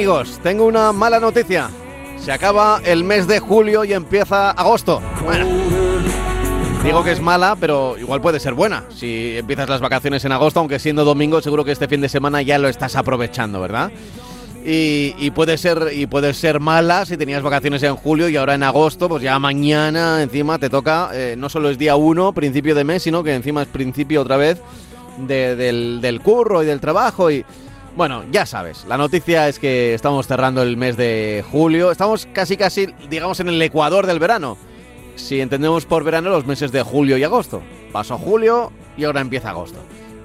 amigos? Tengo una mala noticia. Se acaba el mes de julio y empieza agosto. Bueno, digo que es mala, pero igual puede ser buena. Si empiezas las vacaciones en agosto, aunque siendo domingo, seguro que este fin de semana ya lo estás aprovechando, ¿verdad? Y, puede ser y puede ser mala si tenías vacaciones en julio y ahora en agosto, pues ya mañana encima te toca, eh, no solo es día 1, principio de mes, sino que encima es principio otra vez de- del, del curro y del trabajo y... Bueno, ya sabes, la noticia es que estamos cerrando el mes de julio, estamos casi casi, digamos, en el ecuador del verano. Si entendemos por verano los meses de julio y agosto. Pasó julio y ahora empieza agosto.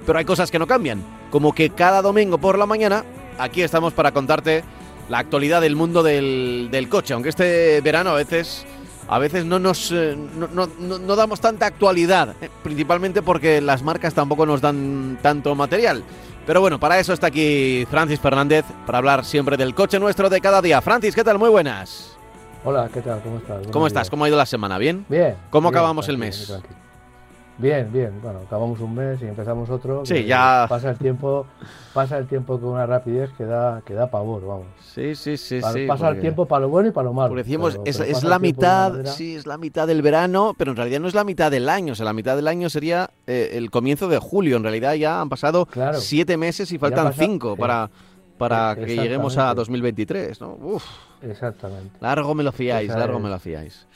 Pero hay cosas que no cambian, como que cada domingo por la mañana aquí estamos para contarte la actualidad del mundo del, del coche, aunque este verano a veces a veces no nos eh, no, no- no- damos tanta actualidad, eh, principalmente porque las marcas tampoco nos dan tanto material. Pero bueno, para eso está aquí Francis Fernández, para hablar siempre del coche nuestro de cada día. Francis, ¿qué tal? Muy buenas. Hola, ¿qué tal? ¿Cómo estás? Buenos ¿Cómo estás? ¿Cómo ha ido la semana? ¿Bien? Bien. ¿Cómo bien, acabamos el mes? Bien, bien. Bueno, acabamos un mes y empezamos otro. Sí, ya- Pasa el tiempo, pasa el tiempo con una rapidez que da, que da pavor, vamos. Sí, sí, sí, Pa- sí. pasa el porque- tiempo para lo bueno y para lo malo. Porque decimos, pero- es, pero es la el mitad, manera- sí, es la mitad del verano, pero en realidad no es la mitad del año. O sea, la mitad del año sería eh, el comienzo de julio. En realidad ya han pasado Claro. siete meses y faltan pasa- cinco eh, para, para eh, que lleguemos a exactamente. 2023, ¿no? Uf, Exactamente. largo me lo fiáis, Esa largo es. me lo fiáis.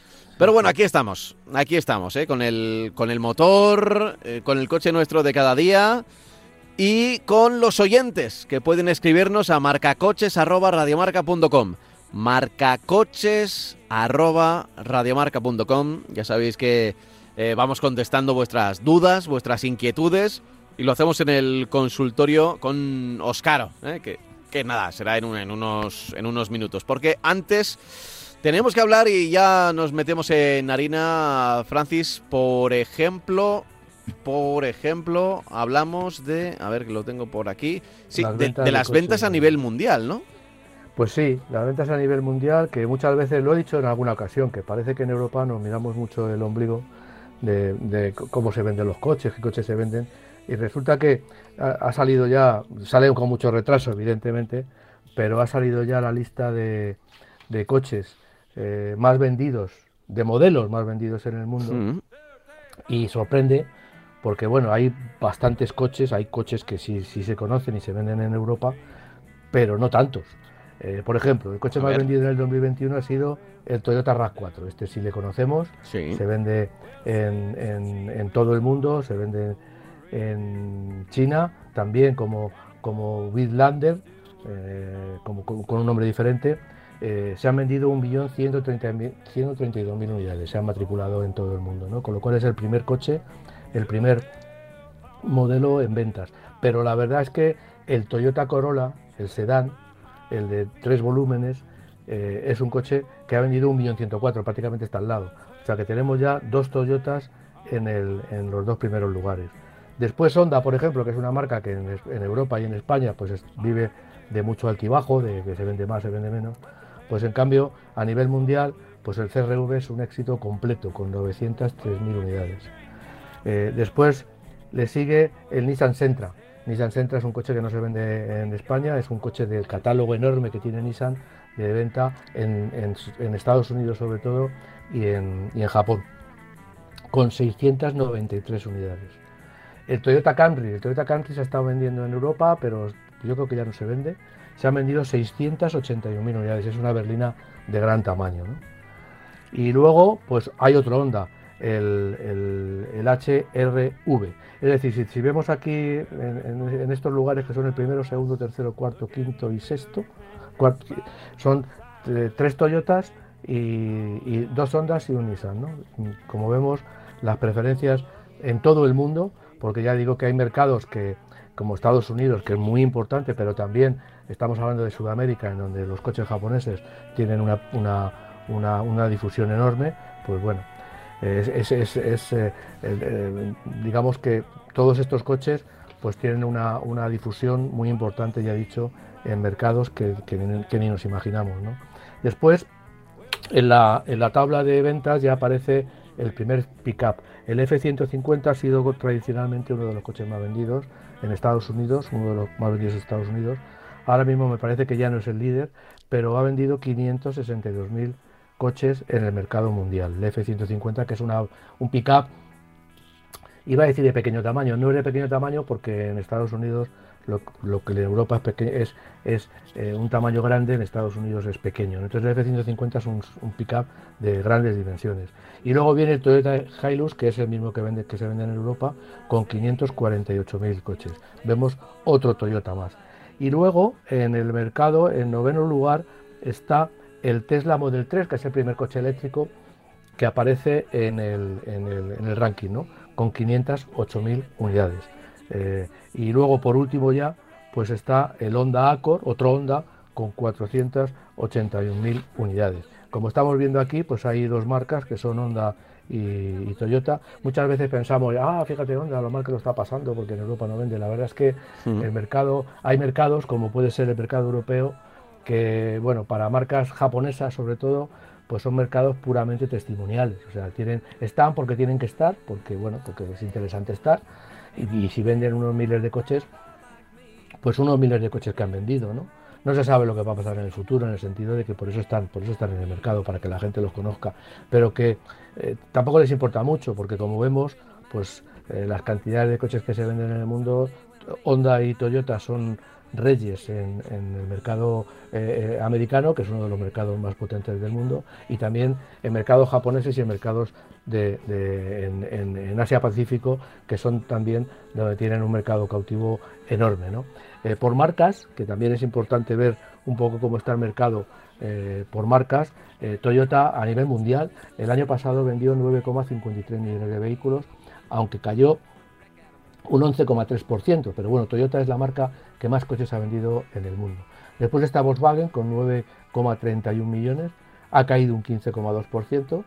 Pero bueno, aquí estamos, aquí estamos, ¿eh? con, el, con el motor, eh, con el coche nuestro de cada día y con los oyentes que pueden escribirnos a marcacoches.radiomarca.com. Marcacoches.radiomarca.com. Ya sabéis que eh, vamos contestando vuestras dudas, vuestras inquietudes y lo hacemos en el consultorio con Oscaro, ¿eh? que, que nada, será en, en unos, en unos minutos. Porque antes tenemos que hablar y ya nos metemos en harina, Francis, por ejemplo... Por ejemplo, hablamos de, a ver que lo tengo por aquí, sí, Las de, ventas de de las ventas a nivel mundial, ¿no? Pues sí, las ventas a nivel mundial, que muchas veces lo he dicho en alguna ocasión, que parece que en Europa nos miramos mucho el ombligo de, cómo se venden los coches, qué coches se venden, y resulta que ha, ha salido ya, sale con mucho retraso, evidentemente, pero ha salido ya la lista de, de coches eh, más vendidos, de modelos más vendidos en el mundo, Mm. y sorprende porque bueno, hay bastantes coches, hay coches que sí, sí se conocen y se venden en Europa, pero no tantos. Eh, por ejemplo, el coche A más ver. vendido en el 2021 ha sido el Toyota RAV4. Este sí le conocemos, Sí. se vende en, en- en todo el mundo, se vende en China también como, como Bitlander, eh, como, con, con un nombre diferente. Eh, se han vendido 1.132.000 unidades, se han matriculado en todo el mundo, ¿no? con lo cual es el primer coche, el primer modelo en ventas. Pero la verdad es que el Toyota Corolla, el sedán, el de tres volúmenes, eh, es un coche que ha vendido 1.104.000, prácticamente está al lado. O sea que tenemos ya dos Toyotas en, en los dos primeros lugares. Después Honda, por ejemplo, que es una marca que en, Europa y en España pues es- vive de mucho altibajo, de que se vende más, se vende menos. Pues en cambio, a nivel mundial, pues el CRV es un éxito completo, con 903.000 unidades. Eh, después le sigue el Nissan Sentra. Nissan Sentra es un coche que no se vende en España, es un coche del catálogo enorme que tiene Nissan de venta en, Estados Unidos sobre todo y en, y en Japón, con 693 unidades. El Toyota Camry, el Toyota Camry se ha estado vendiendo en Europa, pero yo creo que ya no se vende. Se han vendido 681.000 unidades, es una berlina de gran tamaño. Y luego, pues hay otro Honda, el, el- HRV. Es decir, si, vemos aquí en, estos lugares que son el primero, segundo, tercero, cuarto, quinto y sexto, son eh, tres Toyotas y, y dos Hondas y un Nissan. ¿no? Como vemos, las preferencias en todo el mundo porque ya digo que hay mercados que, como Estados Unidos, que es muy importante, pero también estamos hablando de Sudamérica, en donde los coches japoneses tienen una, difusión enorme, pues bueno, es, eh, eh, digamos que todos estos coches pues tienen una, difusión muy importante, ya dicho, en mercados que, ni nos imaginamos. Después, en la, en la tabla de ventas ya aparece el primer pickup. El F-150 ha sido tradicionalmente uno de los coches más vendidos en Estados Unidos, uno de los más vendidos en Estados Unidos. Ahora mismo me parece que ya no es el líder, pero ha vendido 562.000 coches en el mercado mundial. El F-150, que es una, un pickup, iba a decir de pequeño tamaño, no es de pequeño tamaño porque en Estados Unidos lo, que en Europa es, es, eh, un tamaño grande, en Estados Unidos es pequeño. Entonces el F-150 es un, un pickup de grandes dimensiones. Y luego viene el Toyota Hilux, que es el mismo que, se vende en Europa, con 548.000 coches. Vemos otro Toyota más. Y luego en el mercado, en noveno lugar, está el Tesla Model 3, que es el primer coche eléctrico que aparece en el, en el, en el ranking, ¿no? con 508.000 unidades. Eh, y luego, por último ya, pues está el Honda Accord, otro Honda, con 481.000 unidades. Como estamos viendo aquí, pues hay dos marcas que son Honda y, Toyota. Muchas veces pensamos, ah, fíjate Honda, lo mal que lo está pasando porque en Europa no vende. La verdad es que el mercado, hay mercados, como puede ser el mercado europeo, que, bueno, para marcas japonesas sobre todo, pues son mercados puramente testimoniales. O sea, tienen, están porque tienen que estar, porque, bueno, porque es interesante estar y, si venden unos miles de coches, pues unos miles de coches que han vendido, ¿no? No se sabe lo que va a pasar en el futuro, en el sentido de que por eso están, por eso están en el mercado, para que la gente los conozca, pero que eh, tampoco les importa mucho, porque como vemos, pues eh, las cantidades de coches que se venden en el mundo, Honda y Toyota son reyes en, el mercado eh, americano, que es uno de los mercados más potentes del mundo, y también en mercados japoneses y en mercados en, Asia Pacífico, que son también donde tienen un mercado cautivo enorme. Eh, por marcas, que también es importante ver un poco cómo está el mercado eh, por marcas, eh, Toyota a nivel mundial el año pasado vendió 9,53 millones de vehículos, aunque cayó un 11,3%, pero bueno, Toyota es la marca que más coches ha vendido en el mundo. Después está Volkswagen con 9,31 millones, ha caído un 15,2%.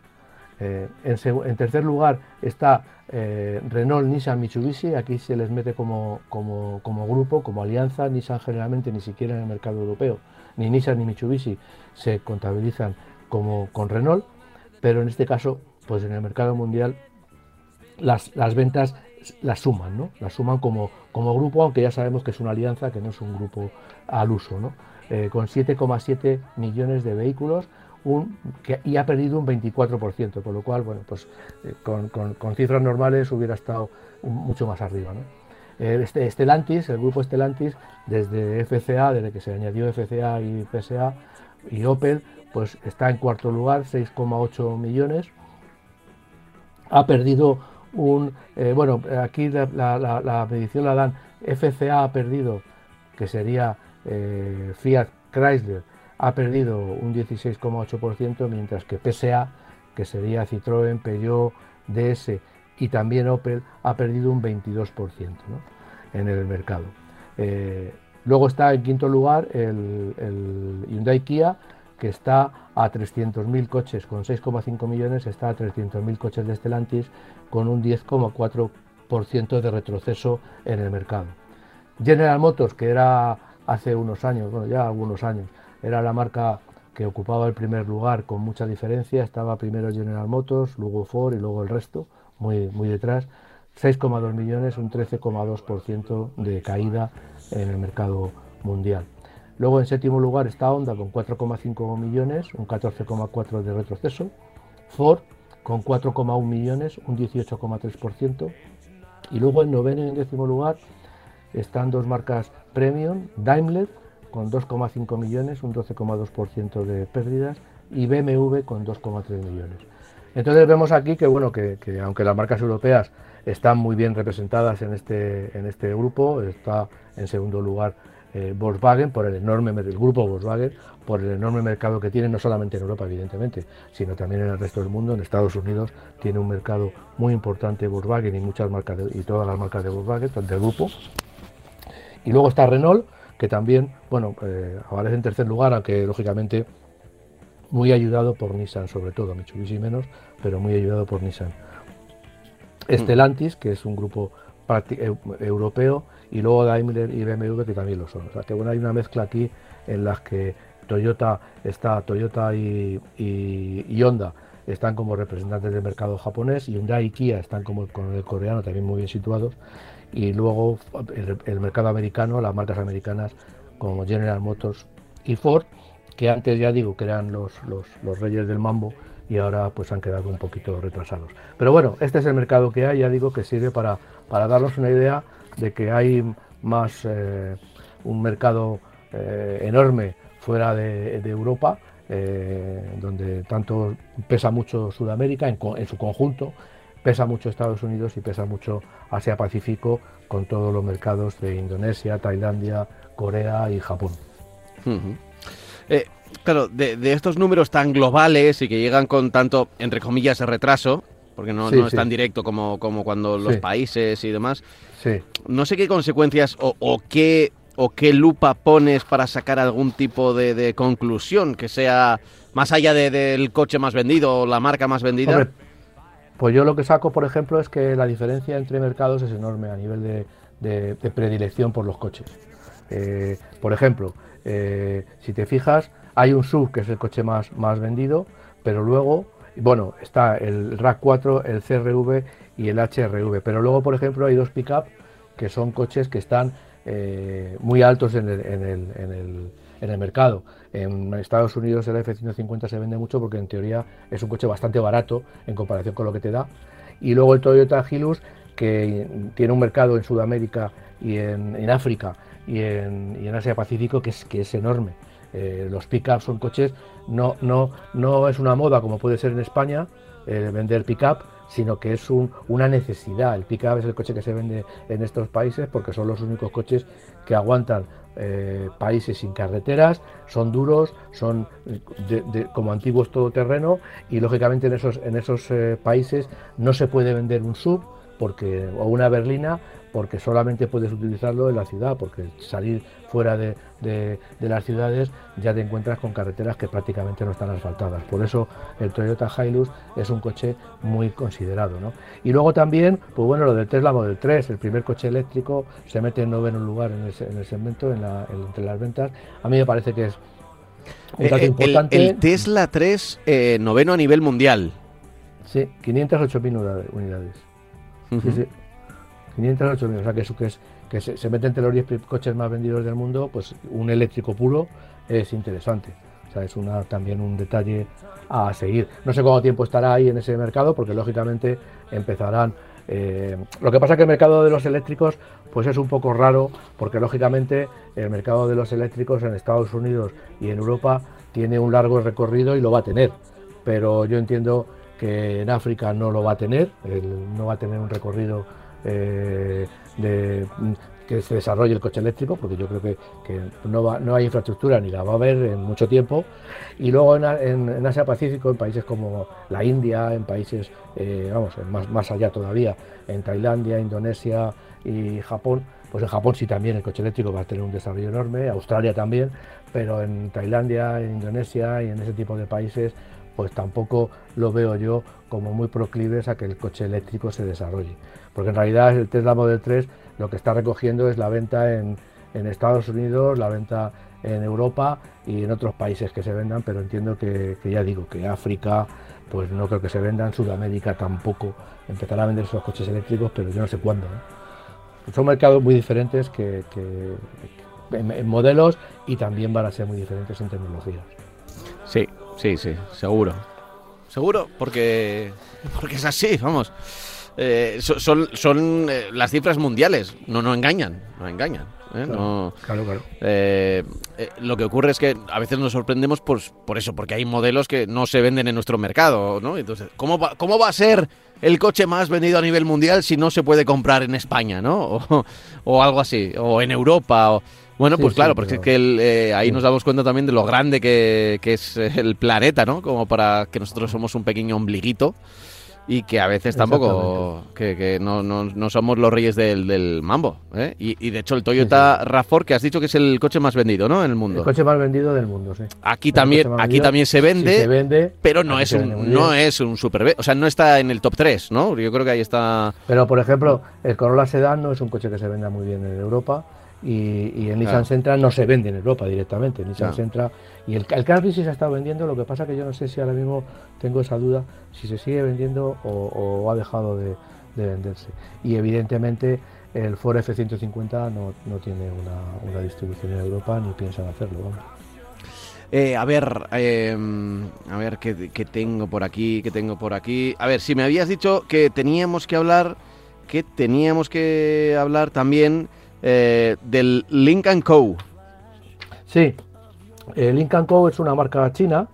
Eh, en, tercer lugar está eh, Renault, Nissan, Mitsubishi. Aquí se les mete como, grupo, como alianza. Nissan generalmente ni siquiera en el mercado europeo, ni Nissan ni Mitsubishi se contabilizan como con Renault, pero en este caso, pues en el mercado mundial las, ventas las suman, ¿no? Las suman como, como grupo, aunque ya sabemos que es una alianza, que no es un grupo al uso, ¿no? Eh, con 7,7 millones de vehículos y ha perdido un 24%, por lo cual, bueno, pues eh, con, cifras normales hubiera estado mucho más arriba. ¿no? Eh, este Stellantis, el grupo Stellantis, desde FCA, desde que se añadió FCA y PSA y Opel, pues está en cuarto lugar, 6,8 millones. Ha perdido un, eh, bueno, aquí la, medición la dan, FCA ha perdido, que sería Fiat Chrysler, ha perdido un 16,8%, mientras que PSA, que sería Citroën, Peugeot, DS y también Opel, ha perdido un 22% en el mercado. Eh, luego está en quinto lugar el, Hyundai Kia, que está a 300.000 coches, con 6,5 millones, está a 300.000 coches de Stellantis, con un 10,4% de retroceso en el mercado. General Motors, que era hace unos años, bueno, ya algunos años, era la marca que ocupaba el primer lugar con mucha diferencia. Estaba primero General Motors, luego Ford y luego el resto, muy, muy detrás. 6,2 millones, un 13,2% de caída en el mercado mundial. Luego en séptimo lugar está Honda con 4,5 millones, un 14,4% de retroceso. Ford con 4,1 millones, un 18,3%. Y luego en noveno y en décimo lugar están dos marcas premium, Daimler con 2,5 millones, un 12,2% de pérdidas, y BMW con 2,3 millones. Entonces vemos aquí que bueno que, aunque las marcas europeas están muy bien representadas en este, en este grupo, está en segundo lugar eh, Volkswagen, por el enorme, el grupo Volkswagen, por el enorme mercado que tiene, no solamente en Europa, evidentemente, sino también en el resto del mundo. En Estados Unidos tiene un mercado muy importante Volkswagen y muchas marcas y todas las marcas de Volkswagen, del grupo. Y luego está Renault, que también, bueno, eh, aparece en tercer lugar, aunque lógicamente muy ayudado por Nissan, sobre todo, Mitsubishi menos, pero muy ayudado por Nissan. Mm. Stellantis, que es un grupo europeo, y luego Daimler y BMW que también lo son. O sea que bueno, hay una mezcla aquí en las que Toyota está, Toyota y, Honda están como representantes del mercado japonés, y Hyundai y Kia están como con el coreano también muy bien situados, y luego el, mercado americano, las marcas americanas como General Motors y Ford, que antes ya digo que eran los, los, reyes del mambo y ahora pues han quedado un poquito retrasados. Pero bueno, este es el mercado que hay, ya digo que sirve para, para darnos una idea de que hay más eh, un mercado eh, enorme fuera de, Europa, eh, donde tanto pesa mucho Sudamérica en, su conjunto, pesa mucho Estados Unidos y pesa mucho Asia-Pacífico con todos los mercados de Indonesia, Tailandia, Corea y Japón. claro, de, estos números tan globales y que llegan con tanto, entre comillas, retraso, porque no, es tan directo como, como cuando los países y demás. No sé qué consecuencias o, qué o qué lupa pones para sacar algún tipo de, conclusión que sea más allá del coche más vendido o la marca más vendida. Pues yo lo que saco, por ejemplo, es que la diferencia entre mercados es enorme a nivel de, predilección por los coches. Eh, por ejemplo, eh, si te fijas, hay un SUV que es el coche más, vendido, pero luego bueno, está el RAC4, el CRV y el HRV, pero luego, por ejemplo, hay dos pick-up que son coches que están eh, muy altos en el, mercado. En Estados Unidos el F-150 se vende mucho porque en teoría es un coche bastante barato en comparación con lo que te da. Y luego el Toyota Hilux, que tiene un mercado en Sudamérica y en, África y en, Asia Pacífico que es, que es enorme. Eh, los pick-up son coches, no, no, no es una moda como puede ser en España, eh, vender pick-up, sino que es una necesidad. El pick-up es el coche que se vende en estos países porque son los únicos coches que aguantan eh, países sin carreteras, son duros, son como antiguos todoterreno y lógicamente en esos, en esos países no se puede vender un sub porque, o una berlina porque solamente puedes utilizarlo en la ciudad, porque salir fuera de, las ciudades ya te encuentras con carreteras que prácticamente no están asfaltadas. Por eso el Toyota Hilux es un coche muy considerado. Y luego también, pues bueno, lo del Tesla Model 3, el primer coche eléctrico, se mete en noveno lugar en el, segmento, entre las ventas. A mí me parece que es un dato eh, importante. El, Tesla 3, eh, noveno a nivel mundial. Sí, 508.000 unidades. sí, sí. 508 o sea que, eso, que, es, que se, mete entre los 10 coches más vendidos del mundo, pues un eléctrico puro es interesante. Es una, también un detalle a seguir. No sé cuánto tiempo estará ahí en ese mercado, porque lógicamente empezarán. Eh, lo que pasa es que el mercado de los eléctricos pues es un poco raro, porque lógicamente el mercado de los eléctricos en Estados Unidos y en Europa tiene un largo recorrido y lo va a tener. Pero yo entiendo que en África no lo va a tener, no va a tener un recorrido eh, de, que se desarrolle el coche eléctrico, porque yo creo que, no, va, no hay infraestructura ni la va a haber en mucho tiempo. Y luego en, Asia Pacífico, en países como la India, en países, eh, vamos, más, más allá todavía, en Tailandia, Indonesia y Japón, pues en Japón sí también el coche eléctrico va a tener un desarrollo enorme, Australia también, pero en Tailandia, en Indonesia y en ese tipo de países pues tampoco lo veo yo como muy proclives a que el coche eléctrico se desarrolle. Porque en realidad el Tesla Model 3 lo que está recogiendo es la venta en, Estados Unidos, la venta en Europa y en otros países que se vendan, pero entiendo que, ya digo, que África, pues no creo que se vendan, Sudamérica tampoco empezará a vender esos coches eléctricos, pero yo no sé cuándo. Son mercados muy diferentes que, en modelos y también van a ser muy diferentes en tecnologías. Sí, Sí, sí, seguro. Seguro, porque, porque es así, vamos. Eh, son son eh, las cifras mundiales, no, no engañan, no engañan. ¿eh? Claro, claro. lo que ocurre es que a veces nos sorprendemos por, por eso, porque hay modelos que no se venden en nuestro mercado, ¿no? Entonces, ¿cómo va, cómo va a ser el coche más vendido a nivel mundial si no se puede comprar en España, ¿no? O, algo así, o en Europa. O, bueno, pues claro, porque es que eh, ahí nos damos cuenta también de lo grande que, que, es el planeta, ¿no? Como para que nosotros somos un pequeño ombliguito y que a veces tampoco que, que no, no, no, somos los reyes del, del mambo ¿eh? y, y, de hecho el Toyota RAV4 que has dicho que es el coche más vendido no en el mundo. El coche más vendido del mundo sí. Aquí también aquí también se vende, se vende. pero no es un no es un super o sea no está en el top 3 no yo creo que ahí está pero por ejemplo el Corolla Sedan no es un coche que se venda muy bien en Europa y, y en Nissan Sentra no se vende en Europa directamente Nissan Sentra y el, el sí se ha estado vendiendo, lo que pasa que yo no sé si ahora mismo tengo esa duda, si se sigue vendiendo o, ha dejado de, venderse. Y evidentemente el Ford F-150 no, no tiene una, distribución en Europa ni piensan hacerlo. Eh, a ver, em, a ver ¿qué, tengo por aquí, qué tengo por aquí. A ver, si me habías dicho que teníamos que hablar, que teníamos que hablar también eh, del Lincoln Co. Sí, el Lincoln Co es una marca china.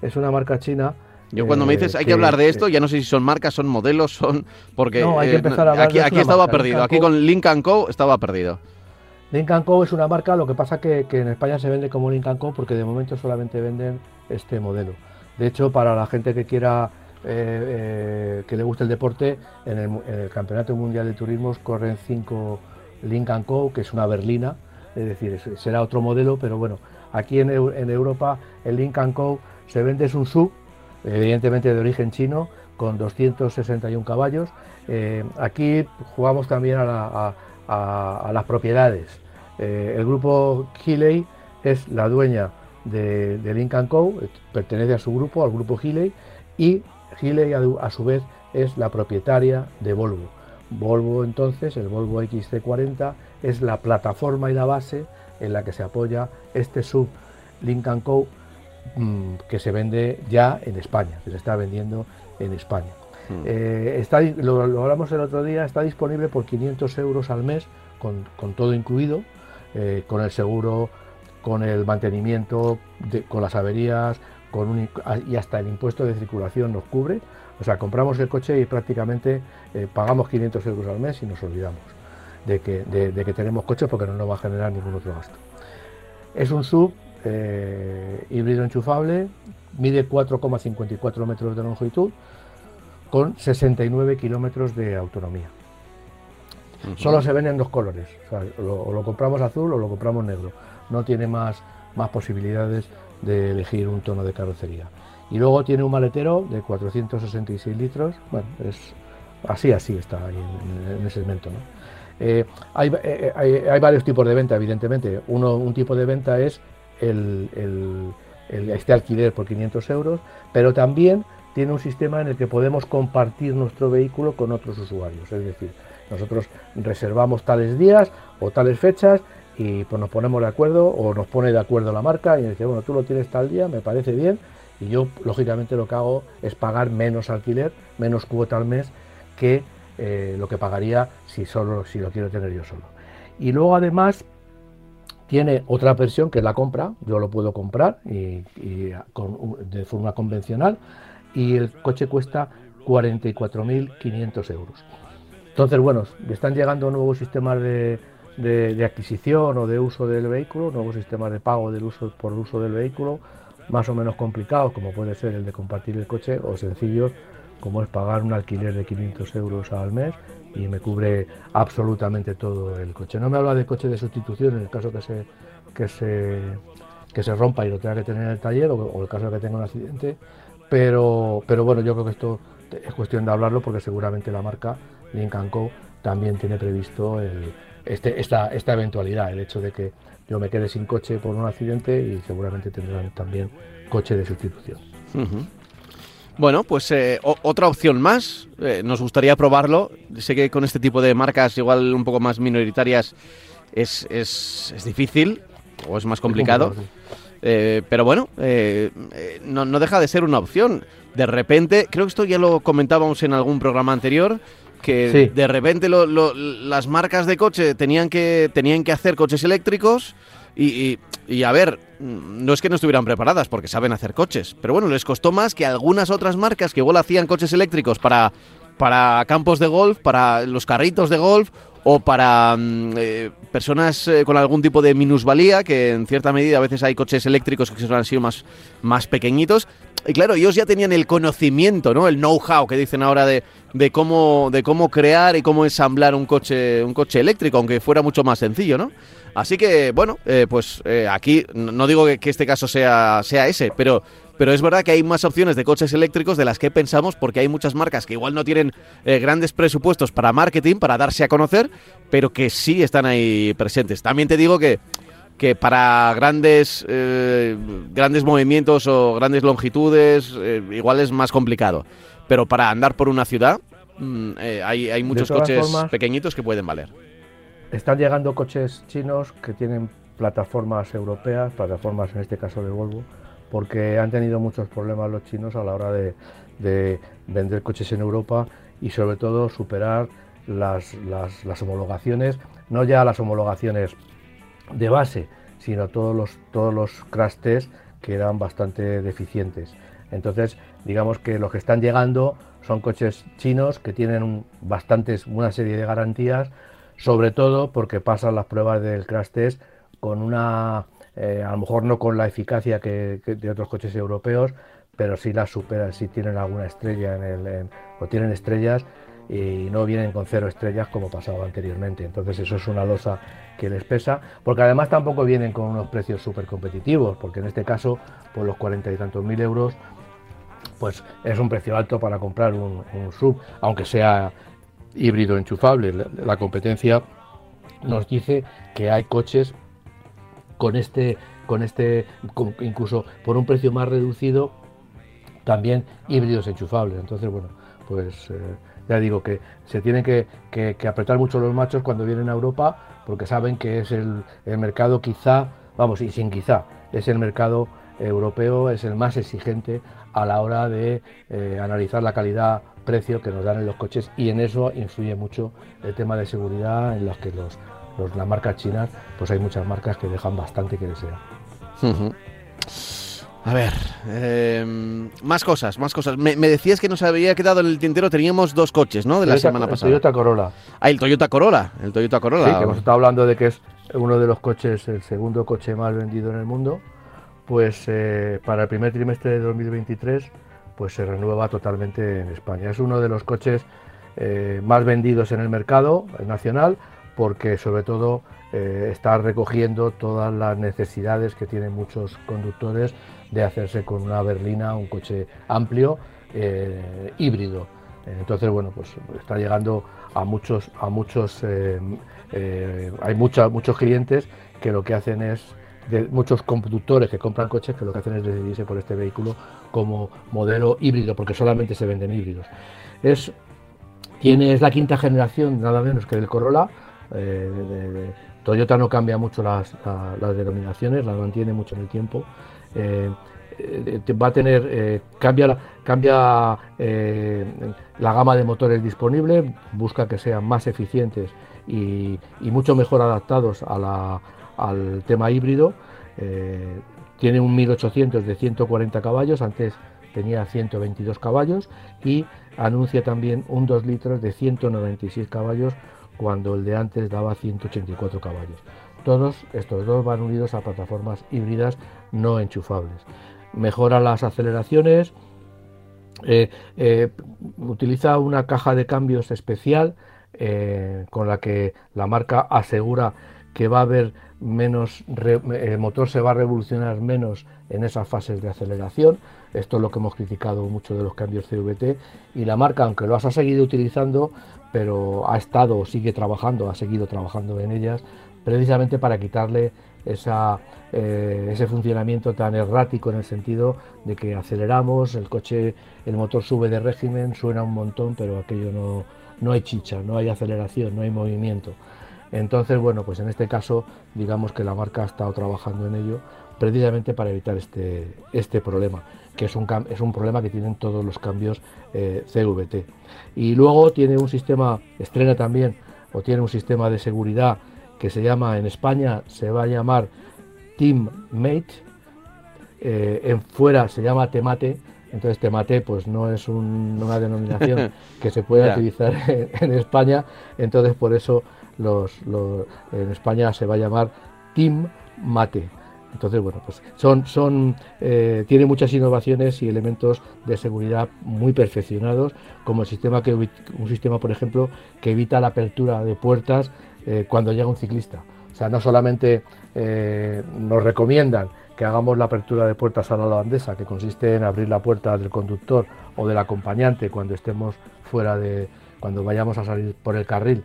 Es una marca china. Yo cuando me dices hay que, hablar de esto, ya no sé si son marcas, son modelos, son porque no, hay que empezar a hablar aquí, aquí estaba perdido. aquí con Lincoln Co estaba perdido. Lincoln Co es una marca, lo que pasa que, que en España se vende como Lincoln Co porque de momento solamente venden este modelo. De hecho, para la gente que quiera eh, eh, que le guste el deporte, en el, en el, Campeonato Mundial de Turismos corren cinco Lincoln Co, que es una berlina, es decir, será otro modelo, pero bueno, Aquí en, Europa el Lincoln Co se vende es un sub, evidentemente de origen chino, con 261 caballos. Eh, aquí jugamos también a, las propiedades. Eh, el grupo Healey es la dueña de, Lincoln Co, pertenece a su grupo, al grupo Healey, y Healey a, su vez es la propietaria de Volvo. Volvo entonces, el Volvo XC40, es la plataforma y la base en la que se apoya este sub Lincoln Co. Mm, que se vende ya en España, que se está vendiendo en España. Hmm. Eh, está, lo, hablamos el otro día, está disponible por 500 euros al mes, con, todo incluido, eh, con el seguro, con el mantenimiento, con las averías, con y hasta el impuesto de circulación nos cubre. O sea, compramos el coche y prácticamente eh, pagamos 500 euros al mes y nos olvidamos de que, de, que tenemos coches porque no nos va a generar ningún otro gasto. Es un sub eh, híbrido enchufable, mide 4,54 metros de longitud con 69 kilómetros de autonomía. Solo se ven en dos colores, o, lo, compramos azul o lo compramos negro. No tiene más, más posibilidades de elegir un tono de carrocería. Y luego tiene un maletero de 466 litros, bueno, es así, así está ahí en, en ese segmento. ¿no? Eh, eh, hay, varios tipos de venta, evidentemente. Uno, un tipo de venta es el, este alquiler por 500 euros, pero también tiene un sistema en el que podemos compartir nuestro vehículo con otros usuarios. Es decir, nosotros reservamos tales días o tales fechas y pues nos ponemos de acuerdo o nos pone de acuerdo la marca y dice, bueno, tú lo tienes tal día, me parece bien. Y yo, lógicamente, lo que hago es pagar menos alquiler, menos cuota al mes que eh, lo que pagaría si, solo, si lo quiero tener yo solo. Y luego además tiene otra versión que es la compra, yo lo puedo comprar y, de forma convencional y el coche cuesta 44.500 euros. Entonces, bueno, están llegando nuevos sistemas de, de, adquisición o de uso del vehículo, nuevos sistemas de pago del uso, por uso del vehículo, más o menos complicados, como puede ser el de compartir el coche, o sencillos, como es pagar un alquiler de 500 euros al mes y me cubre absolutamente todo el coche. No me habla de coche de sustitución en el caso que se, que se, que se rompa y lo tenga que tener en el taller o, el caso de que tenga un accidente, pero, pero bueno, yo creo que esto es cuestión de hablarlo porque seguramente la marca Lincoln Co también tiene previsto este, esta, esta eventualidad, el hecho de que yo me quede sin coche por un accidente y seguramente tendrán también coche de sustitución. Bueno, pues eh, otra opción más. Eh, nos gustaría probarlo. Sé que con este tipo de marcas, igual un poco más minoritarias, es, es, es difícil o es más complicado. Eh, pero bueno, no, no, deja de ser una opción. De repente, creo que esto ya lo comentábamos en algún programa anterior, que de repente las marcas de coche tenían que, tenían que hacer coches eléctricos y, y, a ver, no es que no estuvieran preparadas porque saben hacer coches, pero bueno, les costó más que algunas otras marcas que igual hacían coches eléctricos para para campos de golf, para los carritos de golf o para mm, eh, personas eh, con algún tipo de minusvalía, que en cierta medida a veces hay coches eléctricos que son así más, más pequeñitos. Y claro, ellos ya tenían el conocimiento, ¿no? El know-how que dicen ahora de, de, cómo, de cómo crear y cómo ensamblar un coche, un coche eléctrico, aunque fuera mucho más sencillo, ¿no? Así que, bueno, eh, pues aquí no digo que, este caso sea, sea ese, pero pero es verdad que hay más opciones de coches eléctricos de las que pensamos porque hay muchas marcas que igual no tienen eh, grandes presupuestos para marketing, para darse a conocer, pero que sí están ahí presentes. También te digo que que para grandes eh, grandes movimientos o grandes longitudes eh, igual es más complicado. Pero para andar por una ciudad mm, hay, hay, muchos coches pequeñitos que pueden valer. Están llegando coches chinos que tienen plataformas europeas, plataformas en este caso de Volvo, porque han tenido muchos problemas los chinos a la hora de, vender coches en Europa y sobre todo superar las, homologaciones, no ya las homologaciones de base, sino todos los, todos los crash que eran bastante deficientes. Entonces, digamos que los que están llegando son coches chinos que tienen bastantes, una serie de garantías, sobre todo porque pasan las pruebas del crash test con una eh, a lo mejor no con la eficacia que, de otros coches europeos, pero sí las superan, sí tienen alguna estrella en el, o tienen estrellas y no vienen con cero estrellas como pasaba anteriormente. Entonces eso es una losa que les pesa, porque además tampoco vienen con unos precios súper competitivos, porque en este caso, por los cuarenta y tantos mil euros, pues es un precio alto para comprar un, sub, aunque sea híbrido enchufable. la competencia nos dice que hay coches con este, con este, incluso por un precio más reducido, también híbridos enchufables. Entonces, bueno, pues eh, ya digo que se tienen que, apretar mucho los machos cuando vienen a Europa, porque saben que es el, mercado quizá, vamos, y sin quizá, es el mercado europeo, es el más exigente a la hora de eh, analizar la calidad precio que nos dan en los coches y en eso influye mucho el tema de seguridad en los que los, las marcas chinas, pues hay muchas marcas que dejan bastante que desear. A ver, em, más cosas, más cosas. Me, decías que nos había quedado en el tintero, teníamos dos coches, ¿no? De la semana pasada. El Toyota Corolla. Ah, el Toyota Corolla, el Toyota Corolla. Sí, que hemos estado hablando de que es uno de los coches, el segundo coche más vendido en el mundo. Pues eh, para el primer trimestre de 2023, pues se renueva totalmente en España. Es uno de los coches eh, más vendidos en el mercado nacional, porque sobre todo eh, está recogiendo todas las necesidades que tienen muchos conductores de hacerse con una berlina, un coche amplio, híbrido. Entonces, bueno, pues está llegando a muchos, a muchos, hay muchos clientes que lo que hacen es, de muchos conductores que compran coches que lo que hacen es decidirse por este vehículo como modelo híbrido, porque solamente se venden híbridos. Es, tiene, es la quinta generación, nada menos que del Corolla, eh, Toyota no cambia mucho las, denominaciones, las mantiene mucho en el tiempo. Eh, eh, va a tener, cambia, cambia la gama de motores disponible, busca que sean más eficientes y, mucho mejor adaptados al tema híbrido. tiene un 1800 de 140 caballos, antes tenía 122 caballos y anuncia también un 2 litros de 196 caballos cuando el de antes daba 184 caballos. Todos estos dos van unidos a plataformas híbridas no enchufables. Mejora las aceleraciones, eh, eh, utiliza una caja de cambios especial eh, con la que la marca asegura que va a haber menos, el motor se va a revolucionar menos en esas fases de aceleración. Esto es lo que hemos criticado mucho de los cambios CVT y la marca, aunque lo has seguido utilizando, pero ha estado sigue trabajando, ha seguido trabajando en ellas, precisamente para quitarle eh, ese funcionamiento tan errático en el sentido de que aceleramos, el coche, el motor sube de régimen, suena un montón, pero aquello no, no hay chicha, no hay aceleración, no hay movimiento. Entonces, bueno, pues en este caso, digamos que la marca ha estado trabajando en ello precisamente para evitar este, este problema, que es un, es un problema que tienen todos los cambios eh, CVT. Y luego tiene un sistema, estrena también, o tiene un sistema de seguridad que se llama, en España se va a llamar Teammate, eh, en fuera se llama Temate, Entonces Temate pues no es una denominación que se pueda utilizar en, España, entonces por eso en España se va a llamar Team Mate. Entonces, bueno, pues son, eh, tiene muchas innovaciones y elementos de seguridad muy perfeccionados, como el sistema que un sistema, por ejemplo, que evita la apertura de puertas eh, cuando llega un ciclista. O sea, no solamente eh, nos recomiendan que hagamos la apertura de puertas a la holandesa, que consiste en abrir la puerta del conductor o del acompañante cuando estemos fuera de, cuando vayamos a salir por el carril,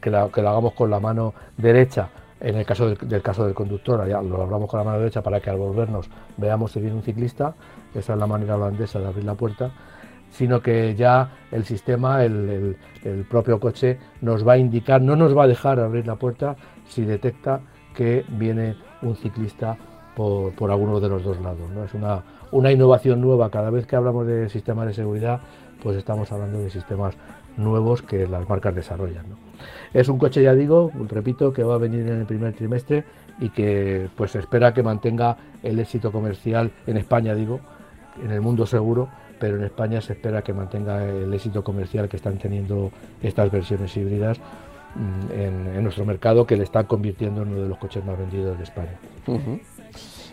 que, lo hagamos con la mano derecha en el caso del, caso del conductor, ya lo hablamos con la mano derecha para que al volvernos veamos si viene un ciclista, esa es la manera holandesa de abrir la puerta, sino que ya el sistema, el, propio coche, nos va a indicar, no nos va a dejar abrir la puerta si detecta que viene un ciclista por, alguno de los dos lados. Es una, una innovación nueva. Cada vez que hablamos de sistemas de seguridad, pues estamos hablando de sistemas nuevos que las marcas desarrollan. Es un coche, ya digo, repito, que va a venir en el primer trimestre y que pues espera que mantenga el éxito comercial en España, digo, en el mundo seguro, pero en España se espera que mantenga el éxito comercial que están teniendo estas versiones híbridas mm, en, nuestro mercado, que le están convirtiendo en uno de los coches más vendidos de España.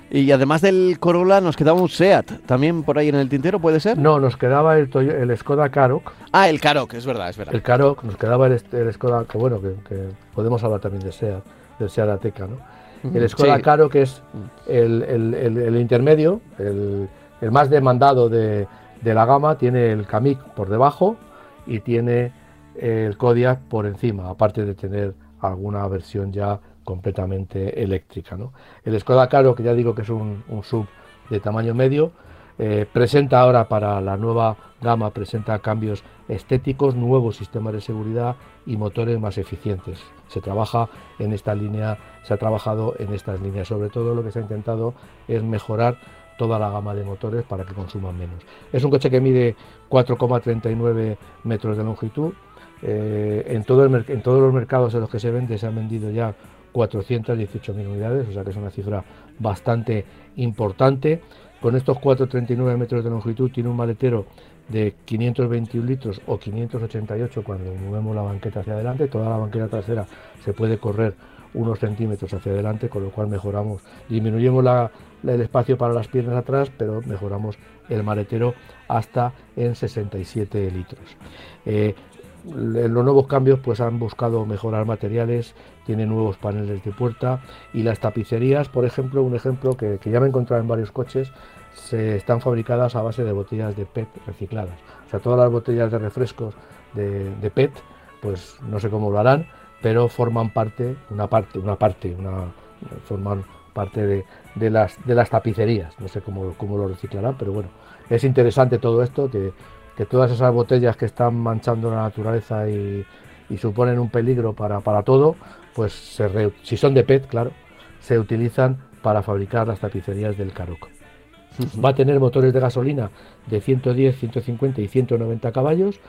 Y además del Corolla nos quedaba un SEAT, también por ahí en el tintero, ¿puede ser? No, nos quedaba el, el Skoda Karoq. Ah, el Karoq, es verdad, es verdad. El Karoq, nos quedaba el, el Skoda, que bueno, que, podemos hablar también de SEAT, del SEAT Ateca, ¿no? El Skoda Karoq es el, el intermedio, el, más demandado de, de, la gama, tiene el Kamiq por debajo y tiene el Kodiaq por encima, aparte de tener alguna versión ya completamente eléctrica. El Skoda Caro, que ya digo que es un, sub de tamaño medio, eh, presenta ahora para la nueva gama, presenta cambios estéticos, nuevos sistemas de seguridad y motores más eficientes. Se trabaja en esta línea, se ha trabajado en estas líneas. Sobre todo lo que se ha intentado es mejorar toda la gama de motores para que consuman menos. Es un coche que mide 4,39 metros de longitud. Eh, en, todo en todos los mercados en los que se vende se han vendido ya 418.000 unidades, o sea que es una cifra bastante importante. Con estos 439 metros de longitud tiene un maletero de 521 litros o 588 cuando movemos la banqueta hacia adelante. Toda la banqueta trasera se puede correr unos centímetros hacia adelante, con lo cual mejoramos, disminuyemos el espacio para las piernas atrás, pero mejoramos el maletero hasta en 67 litros. Eh, los nuevos cambios pues han buscado mejorar materiales, tiene nuevos paneles de puerta y las tapicerías, por ejemplo, un ejemplo que, ya me he encontrado en varios coches, se están fabricadas a base de botellas de PET recicladas. O sea, todas las botellas de refrescos de, PET, pues no sé cómo lo harán, pero forman parte, una parte, una parte, una, forman parte de, las, de las tapicerías. No sé cómo, cómo lo reciclarán, pero bueno, es interesante todo esto, que que todas esas botellas que están manchando la naturaleza y, suponen un peligro para, todo, pues si son de PET, claro, se utilizan para fabricar las tapicerías del Caroc. Va a tener motores de gasolina de 110, 150 y 190 caballos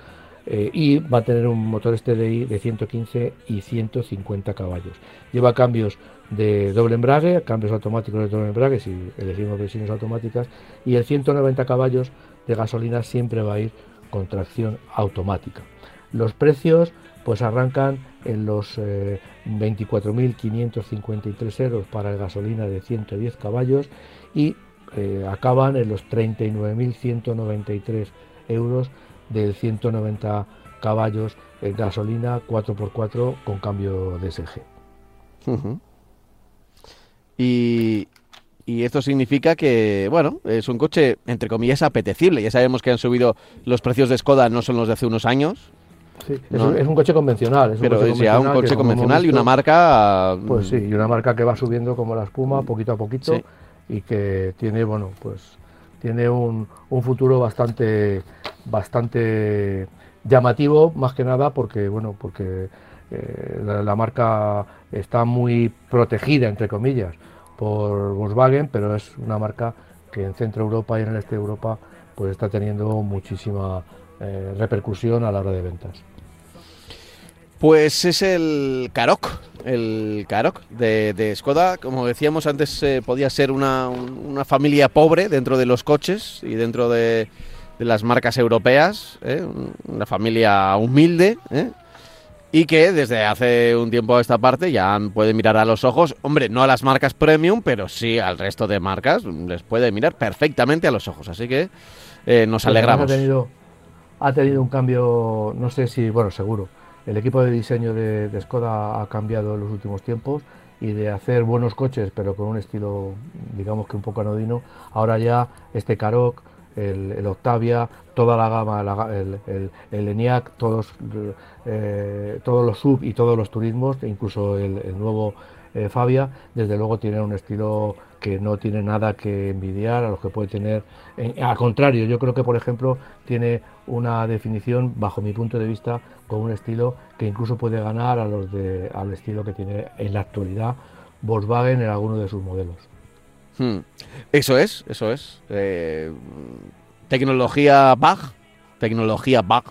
eh, y va a tener un motor STDI de 115 y 150 caballos. Lleva cambios de doble embrague, cambios automáticos de doble embrague si elegimos versiones automáticas y el 190 caballos de gasolina siempre va a ir con tracción automática. Los precios pues arrancan en los 24.553 eh, euros para el gasolina de 110 caballos y eh, acaban en los 39.193 euros del 190 caballos en gasolina 4x4 con cambio DSG. Y y esto significa que, bueno, es un coche, entre comillas, apetecible. Ya sabemos que han subido los precios de Skoda, no son los de hace unos años. Sí, es, un, coche convencional. Es Pero es ya un coche convencional y una marca... Pues sí, y una marca que va subiendo como la espuma, poquito a poquito, y que tiene, bueno, pues tiene un, un futuro bastante, bastante llamativo, más que nada porque, bueno, porque eh, la marca está muy protegida, entre comillas por Volkswagen, pero es una marca que en Centro Europa y en el Este de Europa pues está teniendo muchísima eh, repercusión a la hora de ventas. Pues es el Karoq, el Karoq de, de Skoda. Como decíamos antes, eh, podía ser una, una familia pobre dentro de los coches y dentro de, de las marcas europeas, ¿eh? una familia humilde, ¿eh? y que desde hace un tiempo a esta parte ya puede mirar a los ojos, hombre, no a las marcas premium, pero sí al resto de marcas, les puede mirar perfectamente a los ojos, así que eh, nos Pues alegramos. Ha tenido, ha tenido un cambio, no sé si, bueno, seguro. El equipo de diseño de, Skoda ha cambiado en los últimos tiempos y de hacer buenos coches, pero con un estilo, digamos que un poco anodino, ahora ya este Karoq, el, Octavia, toda la gama, el, el, ENIAC, todos, eh, todos los sub y todos los turismos, e incluso el, nuevo eh, Fabia, desde luego tienen un estilo que no tiene nada que envidiar a los que puede tener. en- al contrario, yo creo que, por ejemplo, tiene una definición, bajo mi punto de vista, con un estilo que incluso puede ganar a los de, al estilo que tiene en la actualidad Volkswagen en alguno de sus modelos. Hmm. Eso es, eso es. Eh, tecnología BAG, tecnología BAG,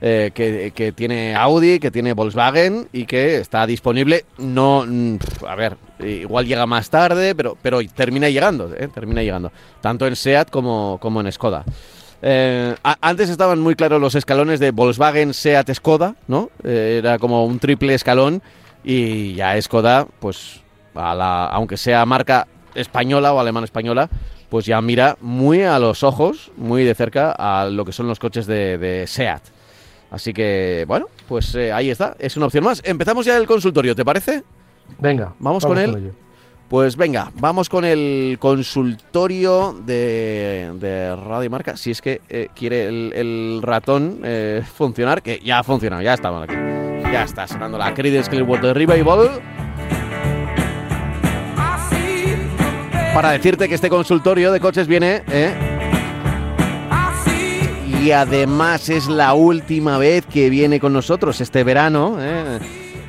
eh, que, que tiene Audi, que tiene Volkswagen y que está disponible. No, mm, a ver, igual llega más tarde, pero, pero termina llegando, eh, termina llegando, tanto en Seat como, como en Skoda. Eh, antes estaban muy claros los escalones de Volkswagen, Seat, Skoda, ¿no? Eh, era como un triple escalón y ya Skoda, pues, a la, aunque sea marca española o alemana española, pues ya mira muy a los ojos, muy de cerca a lo que son los coches de, de SEAT. Así que, bueno, pues eh, ahí está, es una opción más. Empezamos ya el consultorio, ¿te parece? Venga, Vamos con él. Pues venga, vamos con el consultorio de, de Radio Marca. Si es que eh, quiere el, el ratón eh, funcionar, que ya ha funcionado, ya estamos aquí. Ya está sonando la Creedence Clearwater Revival. Para decirte que este consultorio de coches viene, ¿eh? Y además es la última vez que viene con nosotros este verano. ¿eh?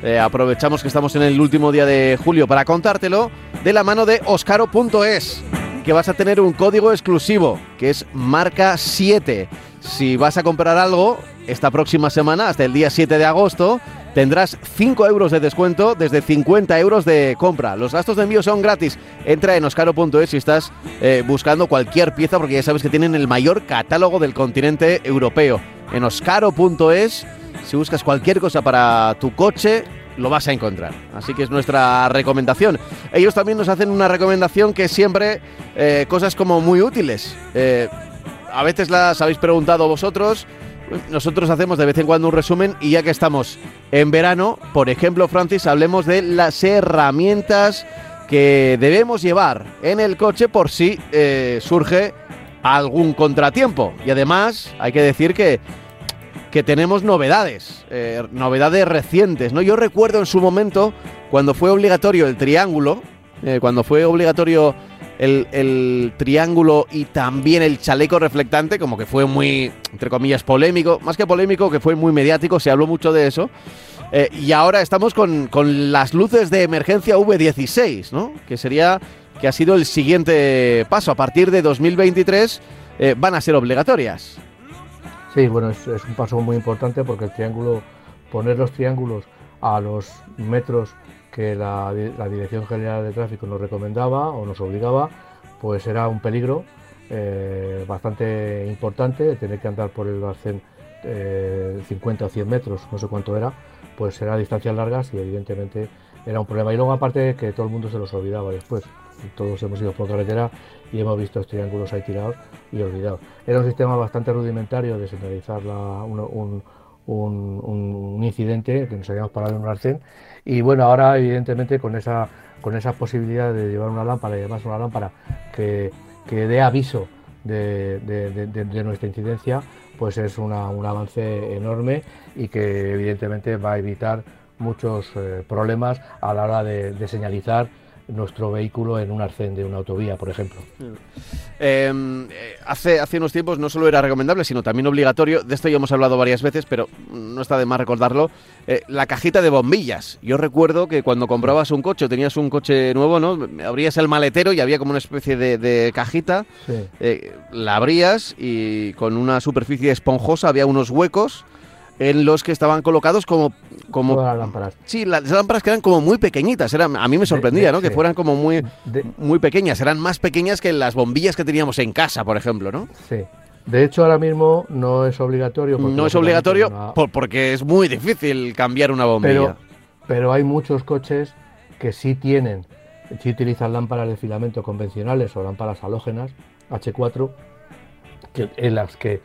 Eh, aprovechamos que estamos en el último día de julio para contártelo de la mano de oscaro.es, que vas a tener un código exclusivo, que es marca 7. Si vas a comprar algo esta próxima semana, hasta el día 7 de agosto, tendrás 5 euros de descuento desde 50 euros de compra. Los gastos de envío son gratis. Entra en oscaro.es si estás eh, buscando cualquier pieza, porque ya sabes que tienen el mayor catálogo del continente europeo. En oscaro.es, si buscas cualquier cosa para tu coche, lo vas a encontrar. Así que es nuestra recomendación. Ellos también nos hacen una recomendación que siempre eh, cosas como muy útiles. Eh, a veces las habéis preguntado vosotros. Nosotros hacemos de vez en cuando un resumen y ya que estamos en verano, por ejemplo, Francis, hablemos de las herramientas que debemos llevar en el coche por si eh, surge algún contratiempo. Y además hay que decir que, que tenemos novedades, eh, novedades recientes. ¿no? Yo recuerdo en su momento cuando fue obligatorio el triángulo, eh, cuando fue obligatorio el, el triángulo y también el chaleco reflectante, como que fue muy, entre comillas, polémico, más que polémico, que fue muy mediático, se habló mucho de eso. Eh, y ahora estamos con, con las luces de emergencia V16, ¿no? Que sería, que ha sido el siguiente paso. A partir de 2023 eh, van a ser obligatorias. Sí, bueno, es, un paso muy importante porque el triángulo, poner los triángulos a los metros que la, di- la Dirección General de Tráfico nos recomendaba o nos obligaba, pues era un peligro eh, bastante importante, tener que andar por el arcén eh, 50 o 100 metros, no sé cuánto era, pues era distancias largas y evidentemente era un problema. Y luego aparte que todo el mundo se los olvidaba después. Todos hemos ido por carretera y hemos visto los triángulos ahí tirados y olvidados. Era un sistema bastante rudimentario de señalizar un, incidente que nos habíamos parado en un arcén y bueno, ahora evidentemente con esa, con esa posibilidad de llevar una lámpara y además una lámpara que, que dé aviso de- de nuestra incidencia, pues es una- un avance enorme y que evidentemente va a evitar muchos eh, problemas a la hora de, de señalizar nuestro vehículo en un arcén de una autovía, por ejemplo. Eh, eh, hace, hace unos tiempos no solo era recomendable, sino también obligatorio. De esto ya hemos hablado varias veces, pero no está de más recordarlo. eh, la cajita de bombillas. Yo recuerdo que cuando comprabas un coche tenías un coche nuevo, ¿no? Abrías el maletero y había como una especie de, de cajita. Sí. eh, la abrías y con una superficie esponjosa había unos huecos en los que estaban colocados como, como Todas las lámparas. Sí, las lámparas que eran como muy pequeñitas. Eran, a mí me sorprendía, de- ¿no? Que fueran como muy, De- muy pequeñas. Eran más pequeñas que las bombillas que teníamos en casa, por ejemplo, ¿no? Sí. De hecho, ahora mismo no es obligatorio. No es obligatorio una- por- porque es muy difícil cambiar una bombilla. pero, pero hay muchos coches que sí tienen, sí utilizan lámparas de filamento convencionales o lámparas halógenas H4, que, en las que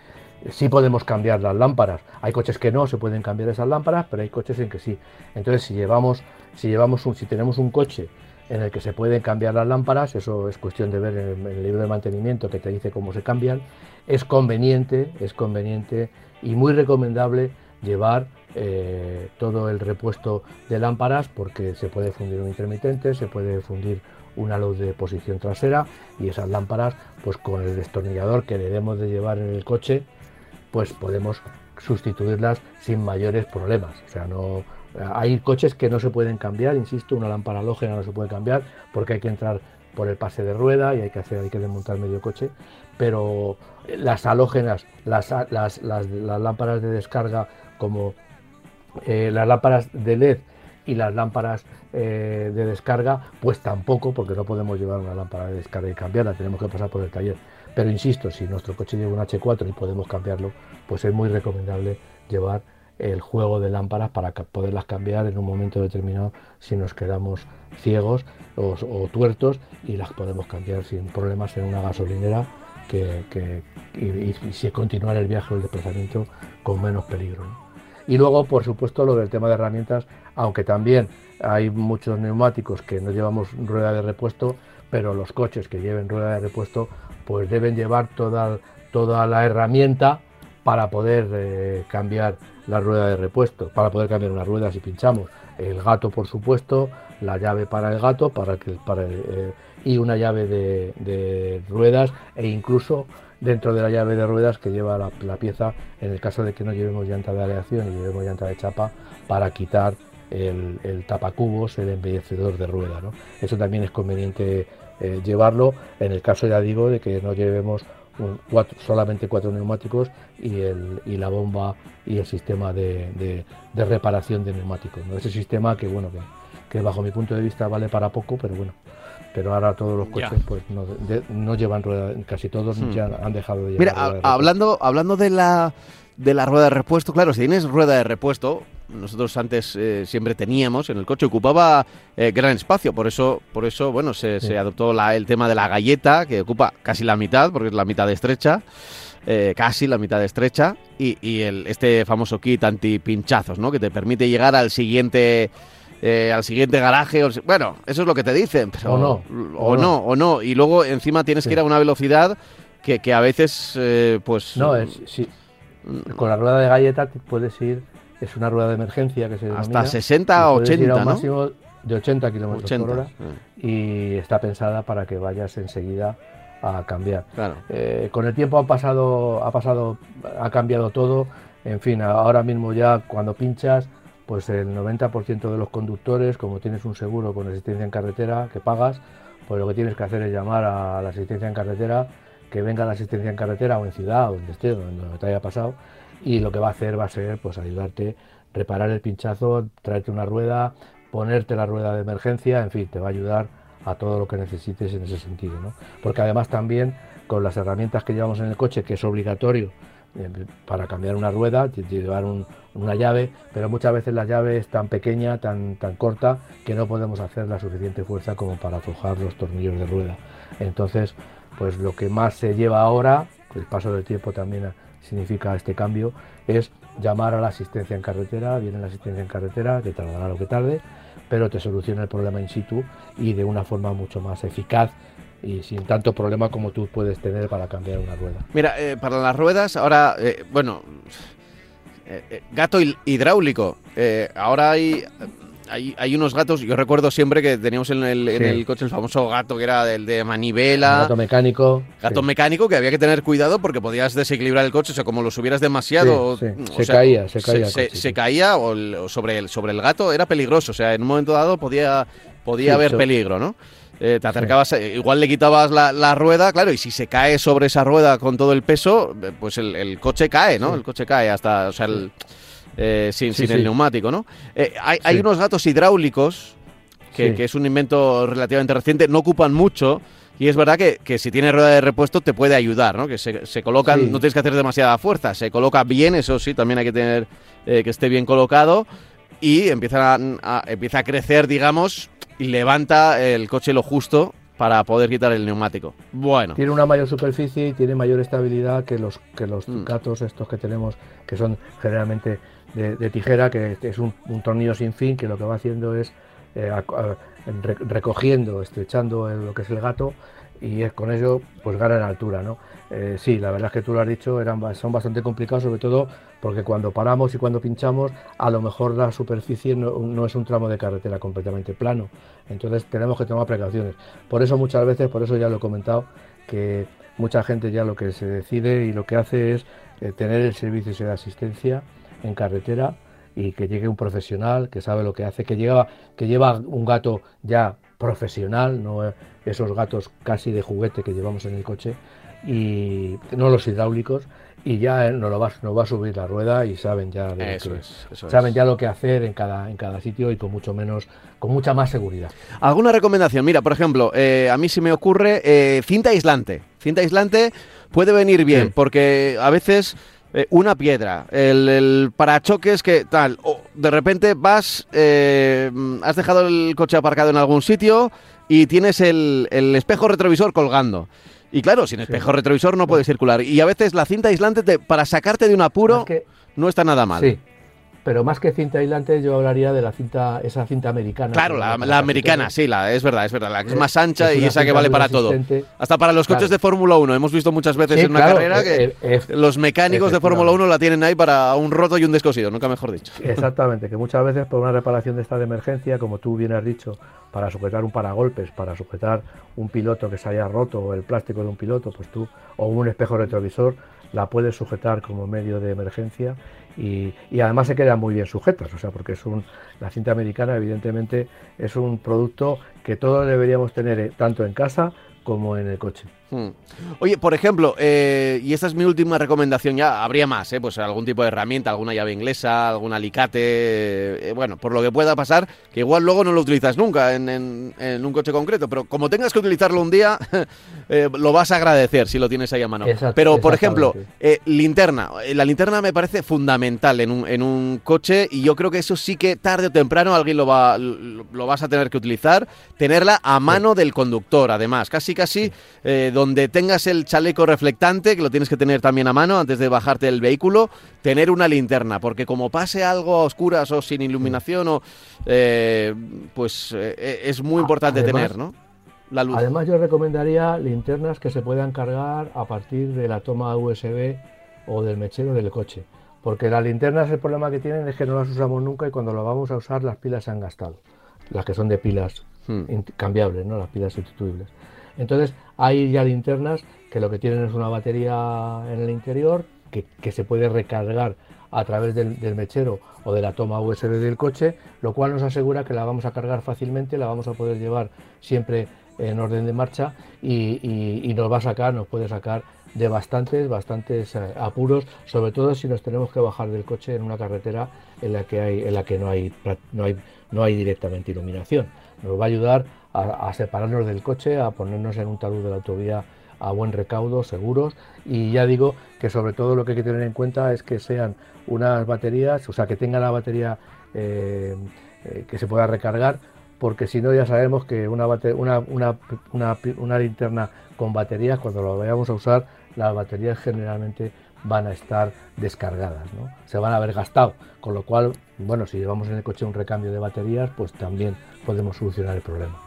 sí podemos cambiar las lámparas. Hay coches que no se pueden cambiar esas lámparas, pero hay coches en que sí. Entonces, si llevamos, si llevamos un, si tenemos un coche en el que se pueden cambiar las lámparas, eso es cuestión de ver en el, libro de mantenimiento que te dice cómo se cambian, es conveniente, es conveniente y muy recomendable llevar eh, todo el repuesto de lámparas porque se puede fundir un intermitente, se puede fundir una luz de posición trasera y esas lámparas pues con el destornillador que debemos de llevar en el coche pues podemos sustituirlas sin mayores problemas. O sea, no hay coches que no se pueden cambiar, insisto, una lámpara halógena no se puede cambiar porque hay que entrar por el pase de rueda y hay que hacer, hay que desmontar medio coche, pero las halógenas, las, las, las, lámparas de descarga como eh, las lámparas de LED y las lámparas eh, de descarga, pues tampoco, porque no podemos llevar una lámpara de descarga y cambiarla, tenemos que pasar por el taller. Pero insisto, si nuestro coche lleva un H4 y podemos cambiarlo, pues es muy recomendable llevar el juego de lámparas para poderlas cambiar en un momento determinado si nos quedamos ciegos o, tuertos y las podemos cambiar sin problemas en una gasolinera que, y, y- si continuar el viaje o el desplazamiento con menos peligro. Y luego, por supuesto, lo del tema de herramientas, aunque también hay muchos neumáticos que no llevamos rueda de repuesto, pero los coches que lleven rueda de repuesto, pues deben llevar toda, toda la herramienta para poder eh, cambiar la rueda de repuesto, para poder cambiar una rueda si pinchamos. El gato, por supuesto, la llave para el gato para que, para, eh, y una llave de, ruedas e incluso dentro de la llave de ruedas que lleva la, la pieza en el caso de que no llevemos llanta de aleación y llevemos llanta de chapa para quitar el, el tapacubos, el embellecedor de rueda. ¿no? Eso también es conveniente eh, llevarlo en el caso, ya digo, de que no llevemos un- cuatro- solamente cuatro neumáticos y, el, y la bomba y el sistema de, de- de reparación de neumáticos. ¿no? Ese sistema que, bueno, que, que bajo mi punto de vista vale para poco, pero bueno. Pero ahora todos los Ya. coches pues no, de- no llevan rueda, casi todos Hmm. ya han dejado de llevar Mira, rueda a- hablando, hablando de la de la rueda de repuesto, claro, si tienes rueda de repuesto, nosotros antes eh, siempre teníamos en el coche, ocupaba eh, gran espacio, por eso, por eso bueno, se, Sí. se adoptó la- el tema de la galleta, que ocupa casi la mitad, porque es la mitad estrecha, eh, casi la mitad estrecha, y, y el, este famoso kit anti-pinchazos, ¿no? Que te permite llegar al siguiente... eh, al siguiente garaje, bueno, eso es lo que te dicen, pero, O no, o, o no, no. o no, y luego encima tienes Sí. que ir a una velocidad que, que a veces, eh, pues... No, es, sí, con la rueda de galleta puedes ir, es una rueda de emergencia que se Hasta denomina, 60 y puedes ir a 80, un ¿no? máximo de 80 kilómetros 80. por hora eh, y está pensada para que vayas enseguida a cambiar. Claro. Eh, con el tiempo ha pasado, ha pasado, ha cambiado todo. En fin, ahora mismo ya cuando pinchas, pues el 90% de los conductores, como tienes un seguro con asistencia en carretera que pagas, pues lo que tienes que hacer es llamar a la asistencia en carretera, que venga la asistencia en carretera o en ciudad, o donde esté, donde te haya pasado, y lo que va a hacer va a ser pues ayudarte, reparar el pinchazo, traerte una rueda, ponerte la rueda de emergencia, en fin, te va a ayudar a todo lo que necesites en ese sentido, ¿no? Porque además también con las herramientas que llevamos en el coche, que es obligatorio eh, para cambiar una rueda, lle- llevar un- una llave, pero muchas veces la llave es tan pequeña, tan, tan corta, que no podemos hacer la suficiente fuerza como para aflojar los tornillos de rueda. Entonces, pues lo que más se lleva ahora, el paso del tiempo también significa este cambio, es llamar a la asistencia en carretera, viene la asistencia en carretera, que tardará lo que tarde, pero te soluciona el problema in situ y de una forma mucho más eficaz y sin tanto problema como tú puedes tener para cambiar una rueda. Mira, eh, para las ruedas, ahora, eh, bueno, eh, gato hidráulico. Ahora hay, hay, hay unos gatos, yo recuerdo siempre que teníamos en el, en Sí. el coche el famoso gato que era del de manivela. Gato mecánico. Gato sí. mecánico que había que tener cuidado porque podías desequilibrar el coche, o sea, como lo subieras demasiado, Sí, o- Se sea, caía, se caía se, coche, se sí. caía o, el- o sobre el sobre el gato era peligroso, o sea, en un momento dado podía podía haber peligro, ¿no? Eh, te acercabas, eh, igual le quitabas la, la rueda, claro, y si se cae sobre esa rueda con todo el peso, eh, pues el, el coche cae, ¿no? Sí. El coche cae hasta, o sea, el, eh, sin, Sí, sin el neumático, ¿no? Eh, hay, hay unos gatos hidráulicos, que, que es un invento relativamente reciente, no ocupan mucho. Y es verdad que, que si tiene rueda de repuesto te puede ayudar, ¿no? Que se, se colocan, no tienes que hacer demasiada fuerza, se coloca bien, eso sí, también hay que tener eh, que esté bien colocado y empieza a, empieza a crecer, digamos, y levanta el coche lo justo para poder quitar el neumático. Bueno, Tiene una mayor superficie y tiene mayor estabilidad que los, que los Mm. gatos estos que tenemos, que son generalmente de, tijera, que es un, tornillo sin fin, que lo que va haciendo es eh, recogiendo, estrechando lo que es el gato y es con ello pues gana en altura, ¿no? Eh, sí, la verdad es que tú lo has dicho, eran, son bastante complicados, sobre todo porque cuando paramos y cuando pinchamos, a lo mejor la superficie no, no es un tramo de carretera completamente plano. Entonces tenemos que tomar precauciones. Por eso muchas veces, por eso ya lo he comentado, que mucha gente ya lo que se decide y lo que hace es eh, tener el servicio de asistencia en carretera y que llegue un profesional que sabe lo que hace, que lleva, que lleva un gato ya profesional, no esos gatos casi de juguete que llevamos en el coche, y no los hidráulicos, y ya nos, lo va, nos va a subir la rueda y saben ya, de eso que- es. Eso saben es. ya lo que hacer en cada, en cada sitio y con mucho menos, con mucha más seguridad. ¿Alguna recomendación? Mira, por ejemplo, eh, a mí se me ocurre eh, cinta aislante. Cinta aislante puede venir bien Sí. porque a veces eh, una piedra, el, el parachoques que tal, o de repente vas, eh, has dejado el coche aparcado en algún sitio y tienes el, el espejo retrovisor colgando. Y claro, sin espejo retrovisor no puedes circular. Y a veces la cinta aislante, te- para sacarte de un apuro, que- no está nada mal. Sí, pero más que cinta aislante yo hablaría de la cinta, esa cinta americana. Claro, la, americana, sí, la, es verdad, es verdad. La que es Eh, más ancha es y esa que vale para todo. Hasta para los coches Claro. de Fórmula 1. Hemos visto muchas veces Sí, en una claro, carrera eh, que eh, los mecánicos de Fórmula 1 la tienen ahí para un roto y un descosido, nunca mejor dicho. Exactamente, que muchas veces por una reparación de esta de emergencia, como tú bien has dicho, para sujetar un paragolpes, para sujetar un piloto que se haya roto o el plástico de un piloto, pues tú, o un espejo retrovisor, la puedes sujetar como medio de emergencia y, además se quedan muy bien sujetas, o sea, porque es un, la cinta americana evidentemente es un producto que todos deberíamos tener eh, tanto en casa como en el coche. Hmm. Oye, por ejemplo, eh, y esta es mi última recomendación, ya habría más, ¿eh? pues algún tipo de herramienta, alguna llave inglesa, algún alicate, eh, bueno, por lo que pueda pasar, que igual luego no lo utilizas nunca en, en- en un coche concreto, pero como tengas que utilizarlo un día, eh, lo vas a agradecer si lo tienes ahí a mano. Exacto, pero, por ejemplo, eh, linterna, Eh, la linterna me parece fundamental en un, en un coche y yo creo que eso sí que tarde o temprano alguien lo, va, lo, lo vas a tener que utilizar, tenerla a mano del conductor, además, casi casi eh, donde tengas el chaleco reflectante, que lo tienes que tener también a mano antes de bajarte del vehículo, tener una linterna, porque como pase algo a oscuras o sin iluminación, o, eh, pues eh, es muy importante Además- tener, ¿no? La luz. Además yo recomendaría linternas que se puedan cargar a partir de la toma USB o del mechero del coche. Porque las linternas el problema que tienen es que no las usamos nunca y cuando las vamos a usar las pilas se han gastado. Las que son de pilas Hmm. cambiables, ¿no? las pilas sustituibles. Entonces hay ya linternas que lo que tienen es una batería en el interior que, se puede recargar a través del, mechero o de la toma USB del coche, lo cual nos asegura que la vamos a cargar fácilmente, la vamos a poder llevar siempre en orden de marcha y, y- nos va a sacar, nos puede sacar de bastantes, bastantes eh, apuros, sobre todo si nos tenemos que bajar del coche en una carretera en la que hay, en la que no hay, no hay, no hay directamente iluminación. Nos va a ayudar a, separarnos del coche, a ponernos en un talud de la autovía a buen recaudo, seguros. Y ya digo que sobre todo lo que hay que tener en cuenta es que sean unas baterías, o sea, que tengan la batería eh, eh, que se pueda recargar, porque si no ya sabemos que una, una, una, una, una linterna con baterías, cuando la vayamos a usar, las baterías generalmente van a estar descargadas, ¿no? se van a haber gastado, con lo cual, bueno, si llevamos en el coche un recambio de baterías, pues también podemos solucionar el problema.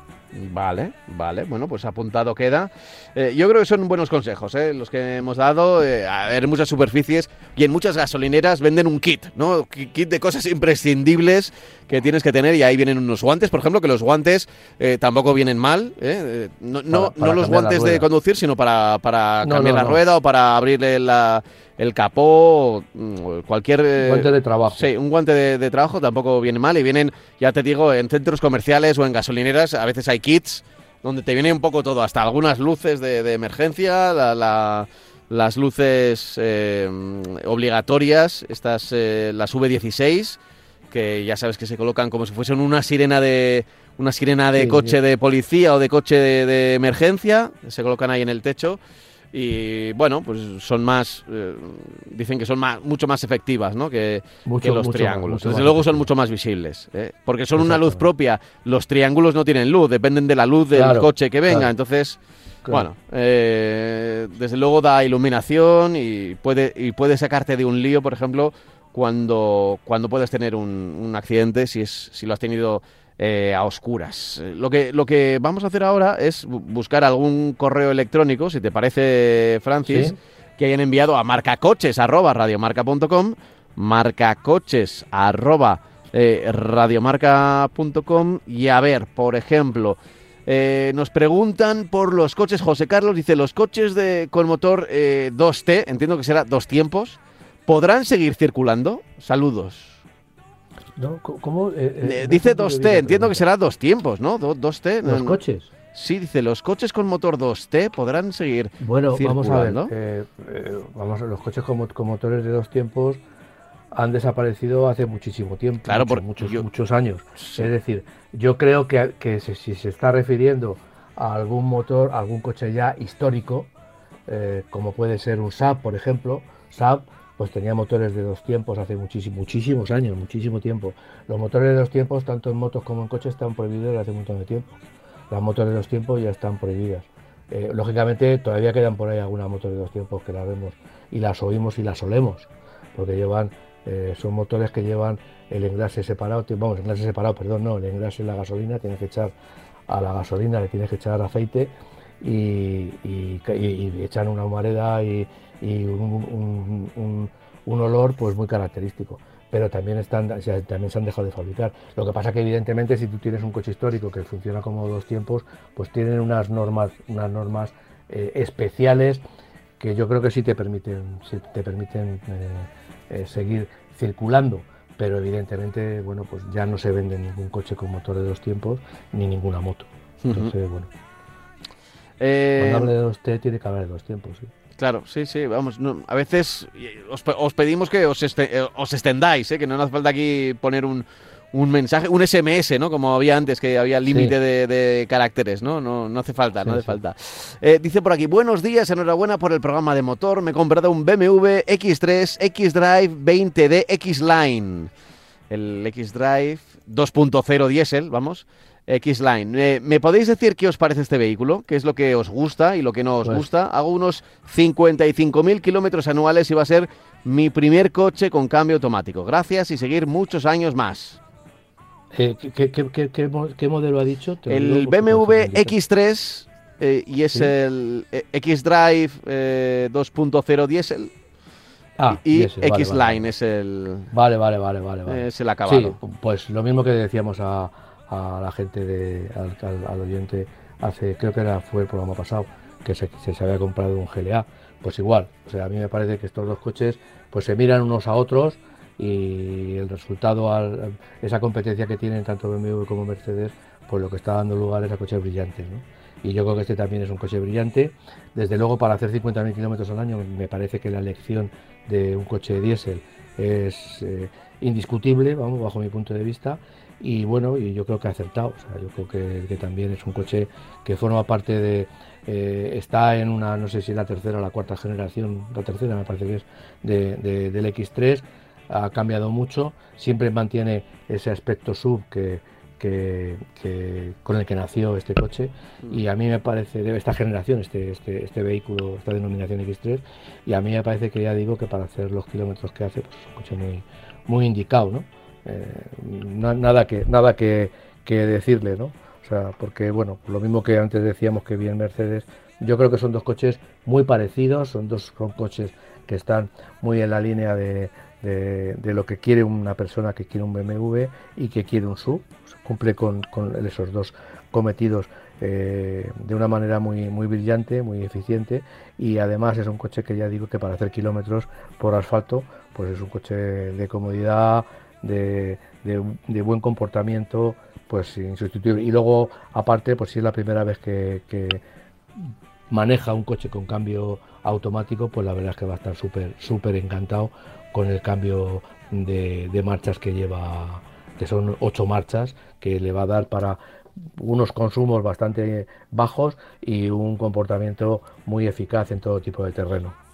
Vale, vale, bueno, pues apuntado queda. Eh, yo creo que son buenos consejos, ¿eh? los que hemos dado. eh, a ver, en muchas superficies y en muchas gasolineras venden un kit, ¿no? Ki- Kit de cosas imprescindibles que tienes que tener y ahí vienen unos guantes, por ejemplo, que los guantes eh, tampoco vienen mal, ¿eh? Eh, no, no, Para- para no los guantes de conducir, sino para, para No, cambiar la rueda o para abrirle la- el capó, mm, cualquier... eh, Guante de trabajo. Sí, un guante de, de trabajo tampoco viene mal y vienen, ya te digo, en centros comerciales o en gasolineras, a veces hay kits donde te viene un poco todo, hasta algunas luces de, de emergencia, la, la- las luces eh, obligatorias, estas, eh, las V16, que ya sabes que se colocan como si fuesen una sirena de una sirena de coche de policía o de coche de, emergencia, se colocan ahí en el techo y bueno, pues son más, eh, dicen que son más, mucho más efectivas ¿no? que, los triángulos. Desde luego son mucho más visibles, porque son una luz propia. Los triángulos no tienen luz, dependen de la luz del coche que venga, entonces bueno, eh, desde luego da iluminación y puede, y puede sacarte de un lío, por ejemplo, cuando, cuando puedes tener un, accidente si, es, si lo has tenido eh, a oscuras. Lo que, lo que vamos a hacer ahora es buscar algún correo electrónico, si te parece, Francis, que hayan enviado a marcacoches.radiomarca.com, marcacoches.radiomarca.com y a ver, por ejemplo, eh, nos preguntan por los coches. José Carlos dice, los coches de, con motor 2T, eh, entiendo que será dos tiempos, ¿podrán seguir circulando? Saludos. ¿Cómo? Eh, dice 2T, entiendo que será dos tiempos, ¿no? 2T. ¿Los coches? Sí, dice, los coches con motor 2T podrán seguir bueno, vamos a ver. vamos los coches con, motores de dos tiempos han desaparecido hace muchísimo tiempo, claro, por, muchos, muchos años. Es decir, yo creo que, que si, se está refiriendo a algún motor, algún coche ya histórico, eh, como puede ser un Saab, por ejemplo, Saab pues tenía motores de dos tiempos hace muchísimos, años, muchísimo tiempo. Los motores de dos tiempos, tanto en motos como en coches, están prohibidos desde hace un montón de tiempo. Las motores de dos tiempos ya están prohibidas. Eh, lógicamente todavía quedan por ahí algunas motores de dos tiempos que las vemos y las oímos y las olemos, porque llevan eh, son motores que llevan el engrase separado, vamos, el engrase separado, perdón, no, el engrase en la gasolina, tienes que echar a la gasolina, le tienes que echar aceite y, echan una humareda y, un, olor pues muy característico. Pero también, están, también se han dejado de fabricar. Lo que pasa que evidentemente si tú tienes un coche histórico que funciona como dos tiempos, pues tienen unas normas, unas normas eh, especiales que yo creo que sí te permiten, te permiten eh, eh, seguir circulando, pero evidentemente, bueno, pues ya no se vende ningún coche con motor de dos tiempos ni ninguna moto. Entonces, bueno. Eh, Cuando hable de tiene que hablar de dos tiempos, sí. Claro, sí, sí, vamos. a veces os, pedimos que os, eh, os extendáis, que no hace falta aquí poner un, un mensaje, un SMS, ¿no? Como había antes, que había límite de, caracteres, ¿no? No, no hace falta, no hace falta. Eh, dice por aquí, buenos días, enhorabuena por el programa de motor. Me he comprado un BMW X3 X-Drive 20D X-Line. El X-Drive 2.0 diésel, vamos. X-Line. Eh, ¿Me podéis decir qué os parece este vehículo? ¿Qué es lo que os gusta y lo que no os pues gusta? Hago unos 55.000 kilómetros anuales y va a ser mi primer coche con cambio automático. Gracias y seguir muchos años más. Eh, ¿qué, modelo ha dicho? el BMW X3 eh, y es el X-Drive 2.0 diésel. Ah, y X-Line es el. Vale, vale, vale, vale. Es el acabado. pues lo mismo que decíamos a, la gente, de, al, oyente, hace, creo que era, fue el programa pasado, que se, se, había comprado un GLA. Pues igual, o sea, a mí me parece que estos dos coches pues se miran unos a otros y el resultado, al, esa competencia que tienen tanto BMW como Mercedes, pues lo que está dando lugar es a coches brillantes. Y yo creo que este también es un coche brillante. Desde luego, para hacer 50.000 kilómetros al año, me parece que la elección de un coche diésel es eh, indiscutible, vamos, bajo mi punto de vista. Y bueno, y yo creo que ha acertado. yo creo que, también es un coche que forma parte de. Eh, está en una, no sé si la tercera o la cuarta generación, la tercera me parece que es, de, del X3 ha cambiado mucho, siempre mantiene ese aspecto sub que, con el que nació este coche y a mí me parece, de esta generación, este, este, este vehículo, esta denominación X3, y a mí me parece que ya digo que para hacer los kilómetros que hace, pues es un coche muy, muy indicado, ¿no? Eh, nada que, nada que, decirle, ¿no? O sea, porque bueno, lo mismo que antes decíamos que bien Mercedes, yo creo que son dos coches muy parecidos, son dos son coches que están muy en la línea de, de, lo que quiere una persona que quiere un BMW y que quiere un SUV. cumple con, esos dos cometidos eh, de una manera muy, muy brillante, muy eficiente y además es un coche que ya digo que para hacer kilómetros por asfalto pues es un coche de comodidad, de, buen comportamiento, pues insustituible. Y luego aparte, pues si es la primera vez que, maneja un coche con cambio automático, pues la verdad es que va a estar súper súper encantado con el cambio de, de marchas que lleva, que son ocho marchas, que le va a dar para unos consumos bastante bajos y un comportamiento muy eficaz en todo tipo de terreno.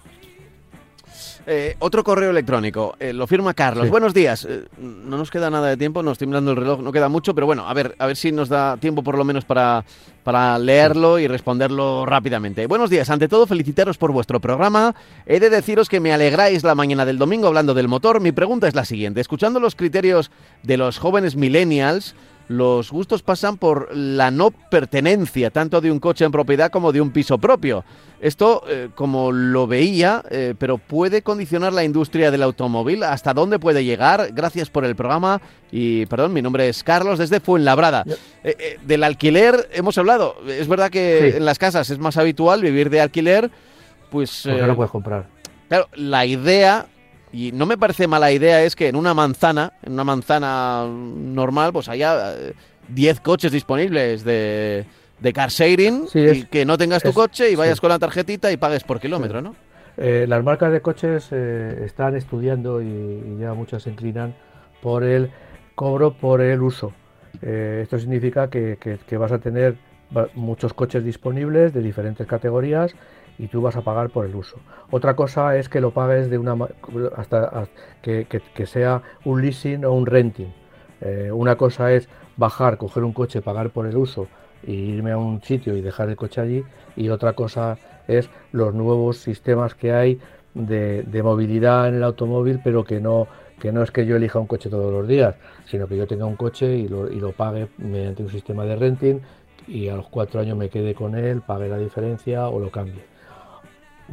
Eh, otro correo electrónico, eh, lo firma Carlos. Sí. Buenos días. Eh, no nos queda nada de tiempo, no estoy mirando el reloj, no queda mucho, pero bueno, a ver, a ver si nos da tiempo por lo menos para, para leerlo y responderlo rápidamente. Buenos días, ante todo felicitaros por vuestro programa. He de deciros que me alegráis la mañana del domingo hablando del motor. Mi pregunta es la siguiente, escuchando los criterios de los jóvenes millennials, los gustos pasan por la no pertenencia tanto de un coche en propiedad como de un piso propio. Esto, eh, como lo veía, eh, pero puede condicionar la industria del automóvil. ¿Hasta dónde puede llegar? Gracias por el programa. Y, perdón, mi nombre es Carlos desde Fuenlabrada. Eh, del alquiler hemos hablado. Es verdad que Sí. en las casas es más habitual vivir de alquiler. Pues, Porque no puedes comprar. Claro, la idea, y no me parece mala idea, es que en una manzana, en una manzana normal, pues haya eh, 10 coches disponibles de, de car sharing Sí, y que no tengas tu es- coche y vayas sí. con la tarjetita y pagues por kilómetro, ¿no? Eh, las marcas de coches eh, están estudiando y, y ya muchas se inclinan por el cobro por el uso. Eh, esto significa que, que- que vas a tener muchos coches disponibles de diferentes categorías y tú vas a pagar por el uso. Otra cosa es que lo pagues de una hasta, hasta que, que- que sea un leasing o un renting. Eh, una cosa es bajar, coger un coche, pagar por el uso e irme a un sitio y dejar el coche allí. Y otra cosa es los nuevos sistemas que hay de, de movilidad en el automóvil, pero que no, que no es que yo elija un coche todos los días, sino que yo tenga un coche y lo, y lo pague mediante un sistema de renting y a los cuatro años me quede con él, pague la diferencia o lo cambie.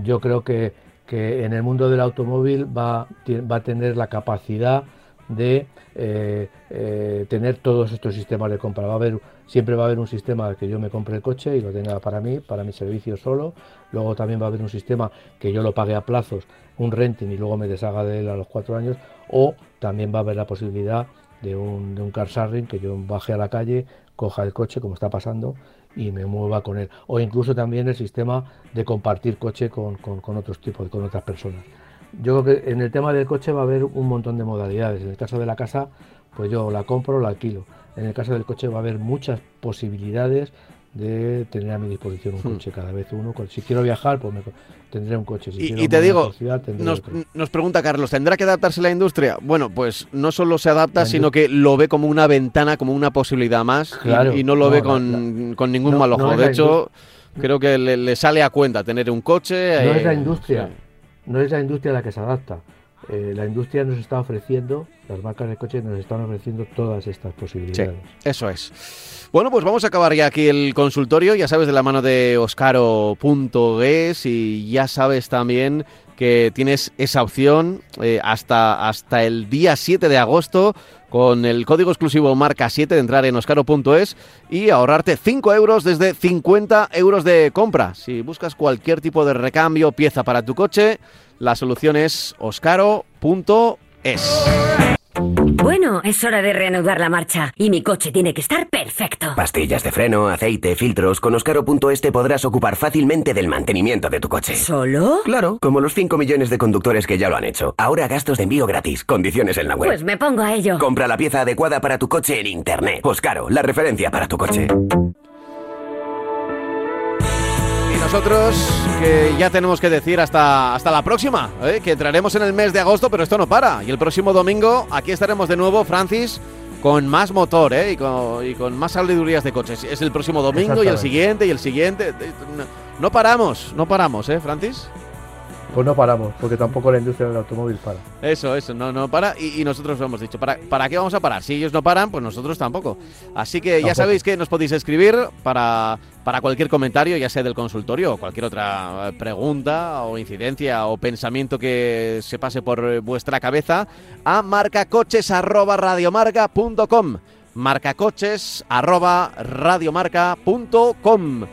Yo creo que, que en el mundo del automóvil va, va a tener la capacidad de eh, eh, tener todos estos sistemas de compra. Va a haber, siempre va a haber un sistema que yo me compre el coche y lo tenga para mí, para mi servicio solo. Luego también va a haber un sistema que yo lo pague a plazos, un renting y luego me deshaga de él a los cuatro años. O también va a haber la posibilidad de un, de un car sharing que yo baje a la calle, coja el coche como está pasando y me mueva con él. O incluso también el sistema de compartir coche con, con- otros tipos, con otras personas. Yo creo que en el tema del coche va a haber un montón de modalidades. En el caso de la casa, pues yo la compro o la alquilo. En el caso del coche va a haber muchas posibilidades de tener a mi disposición un Hmm. coche, cada vez uno. Si quiero viajar, pues me tendré un coche. Si Y, quiero y te digo, ciudad, nos, nos pregunta Carlos, ¿tendrá que adaptarse la industria? Bueno, pues no solo se adapta, sino que lo ve como una ventana, como una posibilidad más y- Claro, y, no lo no, ve la- con, con ningún no- mal ojo. de hecho, creo que le, le sale a cuenta tener un coche. No eh, es la industria, sí. no es la industria la que se adapta. Eh, la industria nos está ofreciendo, las marcas de coches nos están ofreciendo todas estas posibilidades. Eso es. Bueno, pues vamos a acabar ya aquí el consultorio, ya sabes, de la mano de oscaro.es y ya sabes también que tienes esa opción eh, hasta, hasta el día 7 de agosto con el código exclusivo marca 7 de entrar en oscaro.es y ahorrarte 5 euros desde 50 euros de compra. Si buscas cualquier tipo de recambio, pieza para tu coche, la solución es oscaro.es. Bueno, es hora de reanudar la marcha y mi coche tiene que estar perfecto. Pastillas de freno, aceite, filtros. Con Oscaro.es te podrás ocupar fácilmente del mantenimiento de tu coche. ¿Solo? Claro, como los 5 millones de conductores que ya lo han hecho. Ahora gastos de envío gratis. Condiciones en la web. Pues me pongo a ello. Compra la pieza adecuada para tu coche en internet. Oscaro, la referencia para tu coche. Nosotros que ya tenemos que decir hasta, hasta la próxima, ¿eh? que entraremos en el mes de agosto, pero esto no para. Y el próximo domingo aquí estaremos de nuevo, Francis, con más motor ¿eh? y, con, y con más sabidurías de coches. Es el próximo domingo y el siguiente y el siguiente. No, no paramos, no paramos, ¿eh, Francis? Pues no paramos, porque tampoco la industria del automóvil para. Eso, eso, no, no para. Y, y nosotros lo hemos dicho, ¿para, ¿para qué vamos a parar? Si ellos no paran, pues nosotros tampoco. Así que ya sabéis que nos podéis escribir para, para cualquier comentario, ya sea del consultorio o cualquier otra eh, pregunta o incidencia o pensamiento que se pase por vuestra cabeza a marcacoches.radiomarca.com marcacoches.radiomarca.com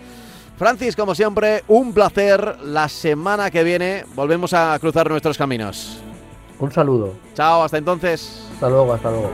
Francis, como siempre, un placer. La semana que viene volvemos a cruzar nuestros caminos. Un saludo. Chao, hasta entonces. Hasta luego, hasta luego.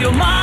Radio Marca.